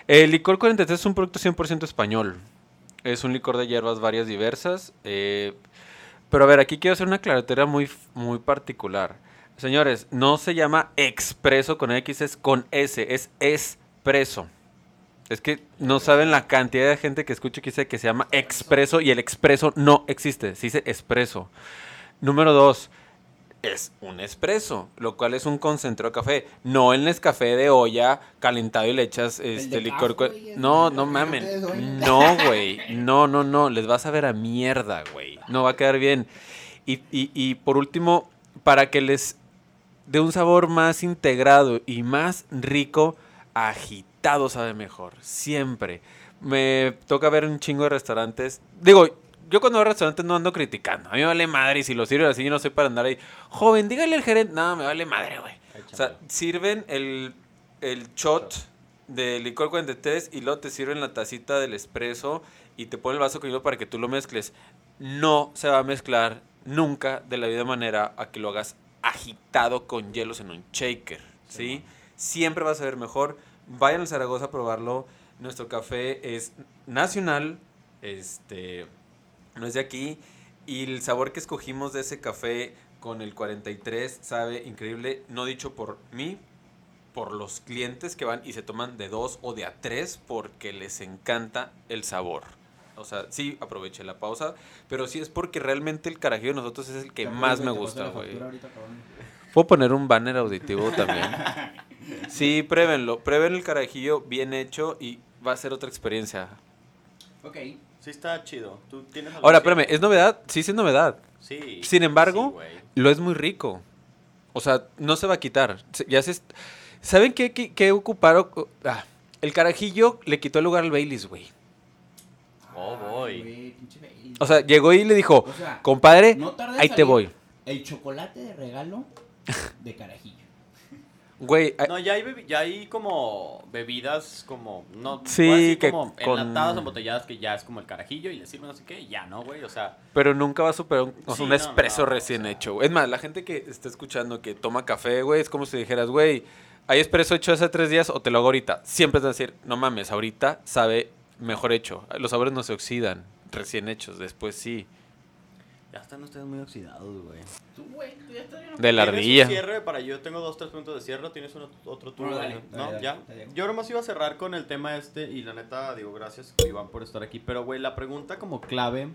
el licor 43 es un producto 100% español. Es un licor de hierbas varias diversas. eh, pero a ver, aquí quiero hacer una aclaratoria muy, muy particular. Señores, no se llama expreso con X, es con S, es expreso. Es que no saben la cantidad de gente que escucha que dice que se llama expreso y el expreso no existe, se dice expreso. Número dos, es un expreso, lo cual es un concentrado de café, no el Nescafé de olla calentado y le echas este licor. No, no mamen. No, güey. No, no, no. Les vas a ver a mierda, güey. No va a quedar bien. Y, y, y por último, para que les dé un sabor más integrado y más rico, agitado sabe mejor. Siempre. Me toca ver un chingo de restaurantes. Digo, yo cuando voy a restaurantes no ando criticando. A mí me vale madre y si lo sirven así yo no soy para andar ahí. Joven, dígale al gerente. No, me vale madre, güey. O sea, sirven el, el shot de licor 43 y luego te sirven la tacita del espresso y te ponen el vaso con hielo para que tú lo mezcles. No se va a mezclar nunca de la misma manera a que lo hagas agitado con hielos en un shaker, ¿sí? Siempre va a saber mejor. Vayan a Zaragoza a probarlo. Nuestro café es nacional, este, no es de aquí. Y el sabor que escogimos de ese café con el 43 sabe increíble, no dicho por mí, por los clientes que van y se toman de dos o de a tres porque les encanta el sabor. O sea, sí, aproveché la pausa, pero sí es porque realmente el carajillo de nosotros es el que más me gusta, güey. Puedo poner un banner auditivo también. <laughs> Sí, pruébenlo, prueben el carajillo bien hecho y va a ser otra experiencia. Ok. Sí está chido. ¿Tú tienes algo Ahora, así? espérame, ¿es novedad? Sí, sí es novedad. Sí. Sin embargo, Sí. Lo es muy rico. O sea, no se va a quitar. Ya se ¿Saben qué, qué, qué ocuparon? Ah, el carajillo le quitó el lugar al Baileys, güey. Oh, pinche Baileys. O sea, llegó y le dijo, O sea, compadre, no ahí te voy. El chocolate de regalo de carajillo. Güey, ah, No, ya hay, ya hay como bebidas como, no, Sí, decir que como con- enlatadas, embotelladas, que ya es como el carajillo y le sirven no sé qué, ya, ¿no, güey? O sea, pero nunca va a superar un, o sea, Sí, un no, espresso no, o recién sea. hecho. güey. Es más, la gente que está escuchando que toma café, güey, es como si dijeras, güey, ¿hay espresso hecho hace tres días o te lo hago ahorita? Siempre te van a decir, no mames, ahorita sabe mejor hecho. Los sabores no se oxidan recién hechos, después sí. Ya están ustedes muy oxidados, güey. Tú, güey, tú ya estás bien De la ¿Tienes ardilla. un cierre para yo tengo dos, tres puntos de cierre. ¿Tienes uno- otro tú? No, dale, ¿No? dale, dale, ¿Ya? dale. Yo nomás iba a cerrar con el tema este y la neta, digo, gracias Iván por estar aquí. Pero, güey, la pregunta como clave,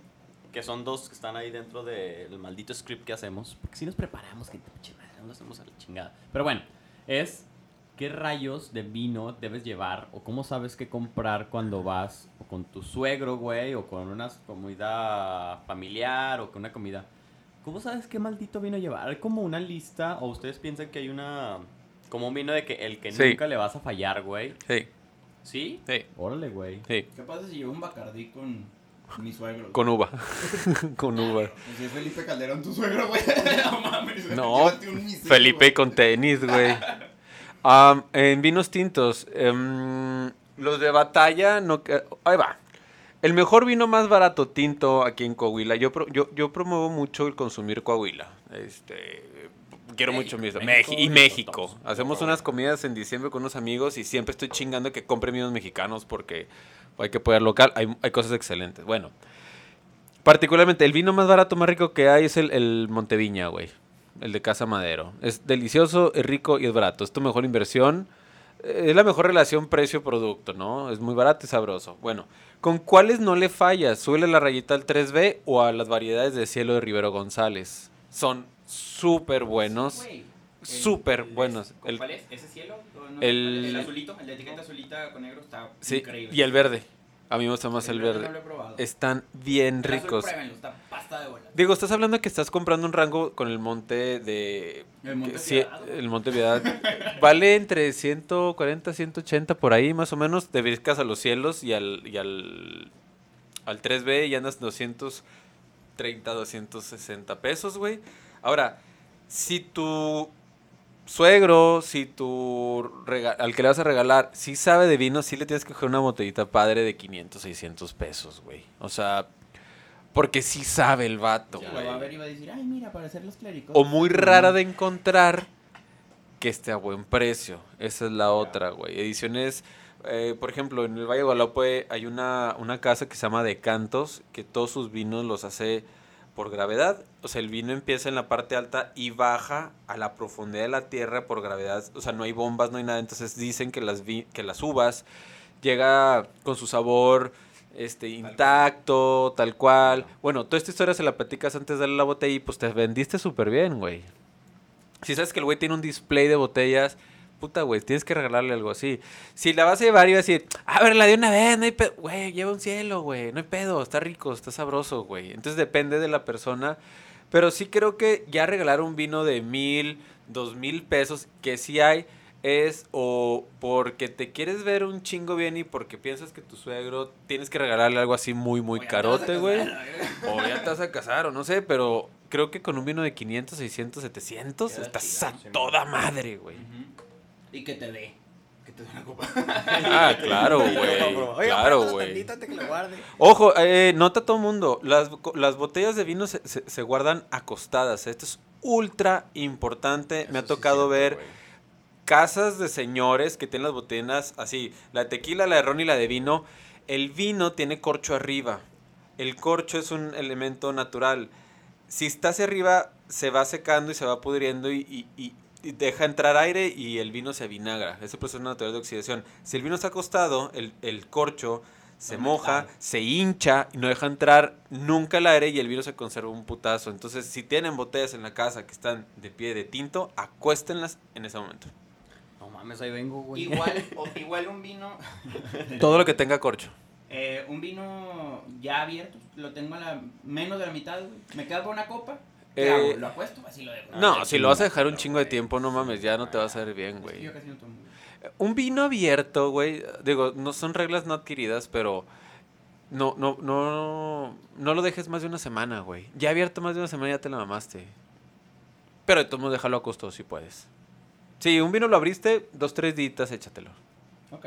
que son dos que están ahí dentro del maldito script que hacemos. Porque si nos preparamos, gente, pinche madre, no lo hacemos a la chingada. Pero bueno, es... ¿Qué rayos de vino debes llevar o cómo sabes qué comprar cuando vas o con tu suegro, güey, o con una comida familiar o con una comida... ¿Cómo sabes qué maldito vino llevar? ¿Hay como una lista o ustedes piensan que hay una... como un vino de que el que Sí. nunca le vas a fallar, güey? Sí, ¿Sí? sí, Órale, güey. sí. ¿Qué pasa si llevo un bacardí con mi suegro? Con uva. <laughs> Con uva. Pues si es Felipe Calderón tu suegro, güey. <laughs> no mames. No, Felipe con tenis, güey. <laughs> Am, en vinos tintos, em, los de batalla, no, que- ahí va. El mejor vino más barato tinto aquí en Coahuila. Yo, pro- yo, yo promuevo mucho el consumir Coahuila. Este, quiero México, mucho mis México, y México, todos. Hacemos unas comidas en diciembre con unos amigos y siempre estoy chingando que compre vinos mexicanos porque hay que poder local. Hay, hay cosas excelentes. Bueno, particularmente el vino más barato, más rico que hay es el, el Monteviña, güey. El de Casa Madero. Es delicioso, es rico y es barato. Es tu mejor inversión. Eh, Es la mejor relación precio-producto, ¿no? Es muy barato y sabroso. Bueno, ¿con cuáles no le fallas? Suele la rayita al 3B o a las variedades de cielo de Rivero González. Son súper buenos. Súper el- buenos. ¿Cuál es? ¿Ese cielo? ¿O no? El- el azulito, el de etiqueta azulita con negro está Sí, increíble. y el verde. A mí me gusta más el No lo verde. probado. Están bien El azul, ricos. está pasta de bola. Digo, estás hablando que estás comprando un rango con el monte de... El Monte sí, el monte Piedad. Vale entre 140, 180 por ahí, más o menos. Te briscas a los cielos y al, y al, al 3B y andas 230, 260 pesos, güey. Ahora, si tu suegro, si tu al que le vas a regalar, si sabe de vino, sí le tienes que coger una botellita padre de 500, 600 pesos, güey. O sea, porque sí sabe el vato, güey. lo va a ver y va a decir, ay, mira, para hacer los clérigos. O muy rara de encontrar que esté a buen precio. Esa es la otra, güey. Ediciones, eh, por ejemplo, en el Valle de Guadalupe hay una, una casa que se llama Decantos, que todos sus vinos los hace por gravedad. O sea, el vino empieza en la parte alta y baja a la profundidad de la tierra por gravedad. O sea, no hay bombas, no hay nada. Entonces dicen que las, vi- que las uvas llega con su sabor este intacto, tal cual. Bueno, toda esta historia se la platicas antes de darle la botella y pues te vendiste súper bien, güey. Si sabes que el güey tiene un display de botellas, puta, güey, tienes que regalarle algo así. Si la vas a llevar y vas a decir, a ver, la de una vez, no hay pedo. Güey, lleva un cielo, güey, no hay pedo, está rico, está sabroso, güey. Entonces depende de la persona. Pero sí creo que ya regalar un vino de mil, dos mil pesos, que sí hay, es o porque te quieres ver un chingo bien y porque piensas que tu suegro tienes que regalarle algo así muy, muy O carote, güey. casar, O ya te vas a casar, o no sé, pero creo que con un vino de 500, 600, 700 Queda estás chido, a sí, toda madre, güey. Ujú. Y que te dé. Que te dé una copa. <laughs> Ah, claro, <laughs> güey. Claro, güey. Ojo, eh, nota todo mundo. Las, las botellas de vino se, se- se guardan acostadas. Esto es ultra importante. Me ha tocado ver casas de señores que tienen las botellas así. La de tequila, la de ron y la de vino. El vino tiene corcho arriba. El corcho es un elemento natural. Si está hacia arriba, se va secando y se va pudriendo y- y- y deja entrar aire y el vino se avinagra. Es el proceso natural de oxidación. Si el vino está acostado, el, el corcho se No moja, metal. se hincha y no deja entrar nunca el aire y el vino se conserva un putazo. Entonces, si tienen botellas en la casa que están de pie de tinto, acuéstenlas en ese momento. No mames, ahí vengo, güey. Igual, <laughs> o- igual un vino. Todo lo que tenga corcho. eh, un vino ya abierto. Lo tengo a la menos de la mitad, güey. Me queda con una copa. ¿Qué Eh, hago? ¿Lo apuesto? Así lo dejo. No, ya si lo vas a dejar un chingo de tiempo, no mames, ya no te vas a ver bien, Es que güey. yo casi no tomo, güey. Un vino abierto, güey, digo, no son reglas no adquiridas, pero no, no, no, no lo dejes más de una semana, güey. Ya abierto más de una semana ya te la mamaste. Pero de todos modos déjalo a costo si puedes. Si un vino lo abriste, dos, tres días, échatelo. Ok.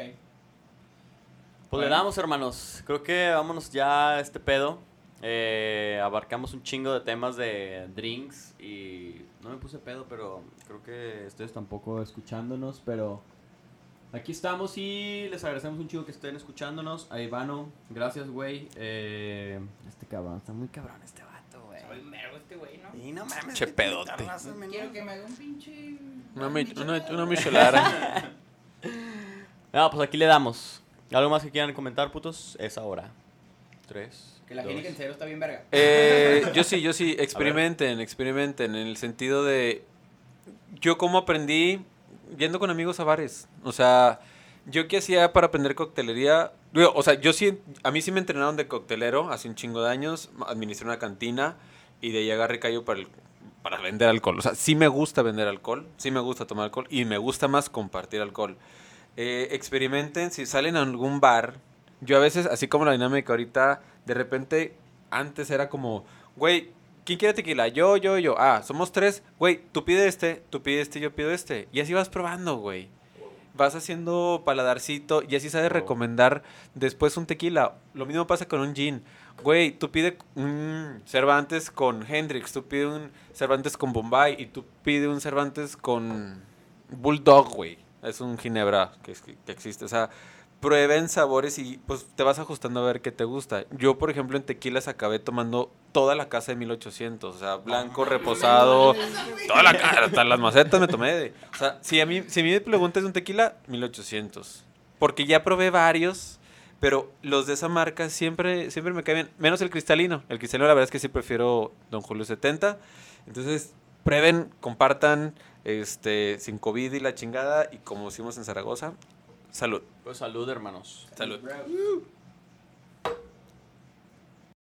Pues le damos, hermanos. Creo que vámonos ya a este pedo. Eh, abarcamos un chingo de temas de drinks y no me puse pedo, pero creo que ustedes tampoco escuchándonos, pero aquí estamos y les agradecemos un chingo que estén escuchándonos. A Ivano, gracias, güey. Eh, este cabrón, está muy cabrón este vato, güey. Soy mero, este güey, ¿no? Y no mames. Che pedote. Quiero que me haga un pinche... Una, mi- una, una michelada. <laughs> No, pues aquí le damos. ¿Algo más que quieran comentar, putos? Es ahora. Tres. Que la. Heineken Cero está bien verga. Eh, <laughs> yo sí, yo sí, experimenten, experimenten, en el sentido de, yo como aprendí yendo con amigos a bares, o sea, yo qué hacía para aprender coctelería, o sea, yo sí, a mí sí me entrenaron de coctelero hace un chingo de años, administré una cantina y de ahí agarré callo para, el- para vender alcohol, o sea, sí me gusta vender alcohol, sí me gusta tomar alcohol y me gusta más compartir alcohol. Eh, experimenten, si salen a algún bar, yo a veces, así como la dinámica ahorita, de repente, antes era como, güey, ¿quién quiere tequila? Yo, yo, yo. Ah, somos tres. Güey, tú pide este, tú pide este, yo pido este. Y así vas probando, güey. Vas haciendo paladarcito y así sabes recomendar después un tequila. Lo mismo pasa con un gin. Güey, tú pide un Cervantes con Hendrix, tú pide un Cervantes con Bombay y tú pide un Cervantes con Bulldog, güey. Es un ginebra que, que existe. O sea, prueben sabores y pues te vas ajustando a ver qué te gusta. Yo, por ejemplo, en tequilas acabé tomando toda la casa de 1800. O sea, blanco, reposado, toda la casa, hasta las macetas me tomé. de- o sea, si a mí, si a mí me preguntas un tequila, 1800. Porque ya probé varios, pero los de esa marca siempre, siempre me caen bien. Menos el cristalino. El cristalino, la verdad es que sí prefiero Don Julio 70. Entonces, prueben, compartan, este, sin COVID y la chingada. Y como hicimos en Zaragoza, salud. Pues salud, hermanos. Salud. Bro.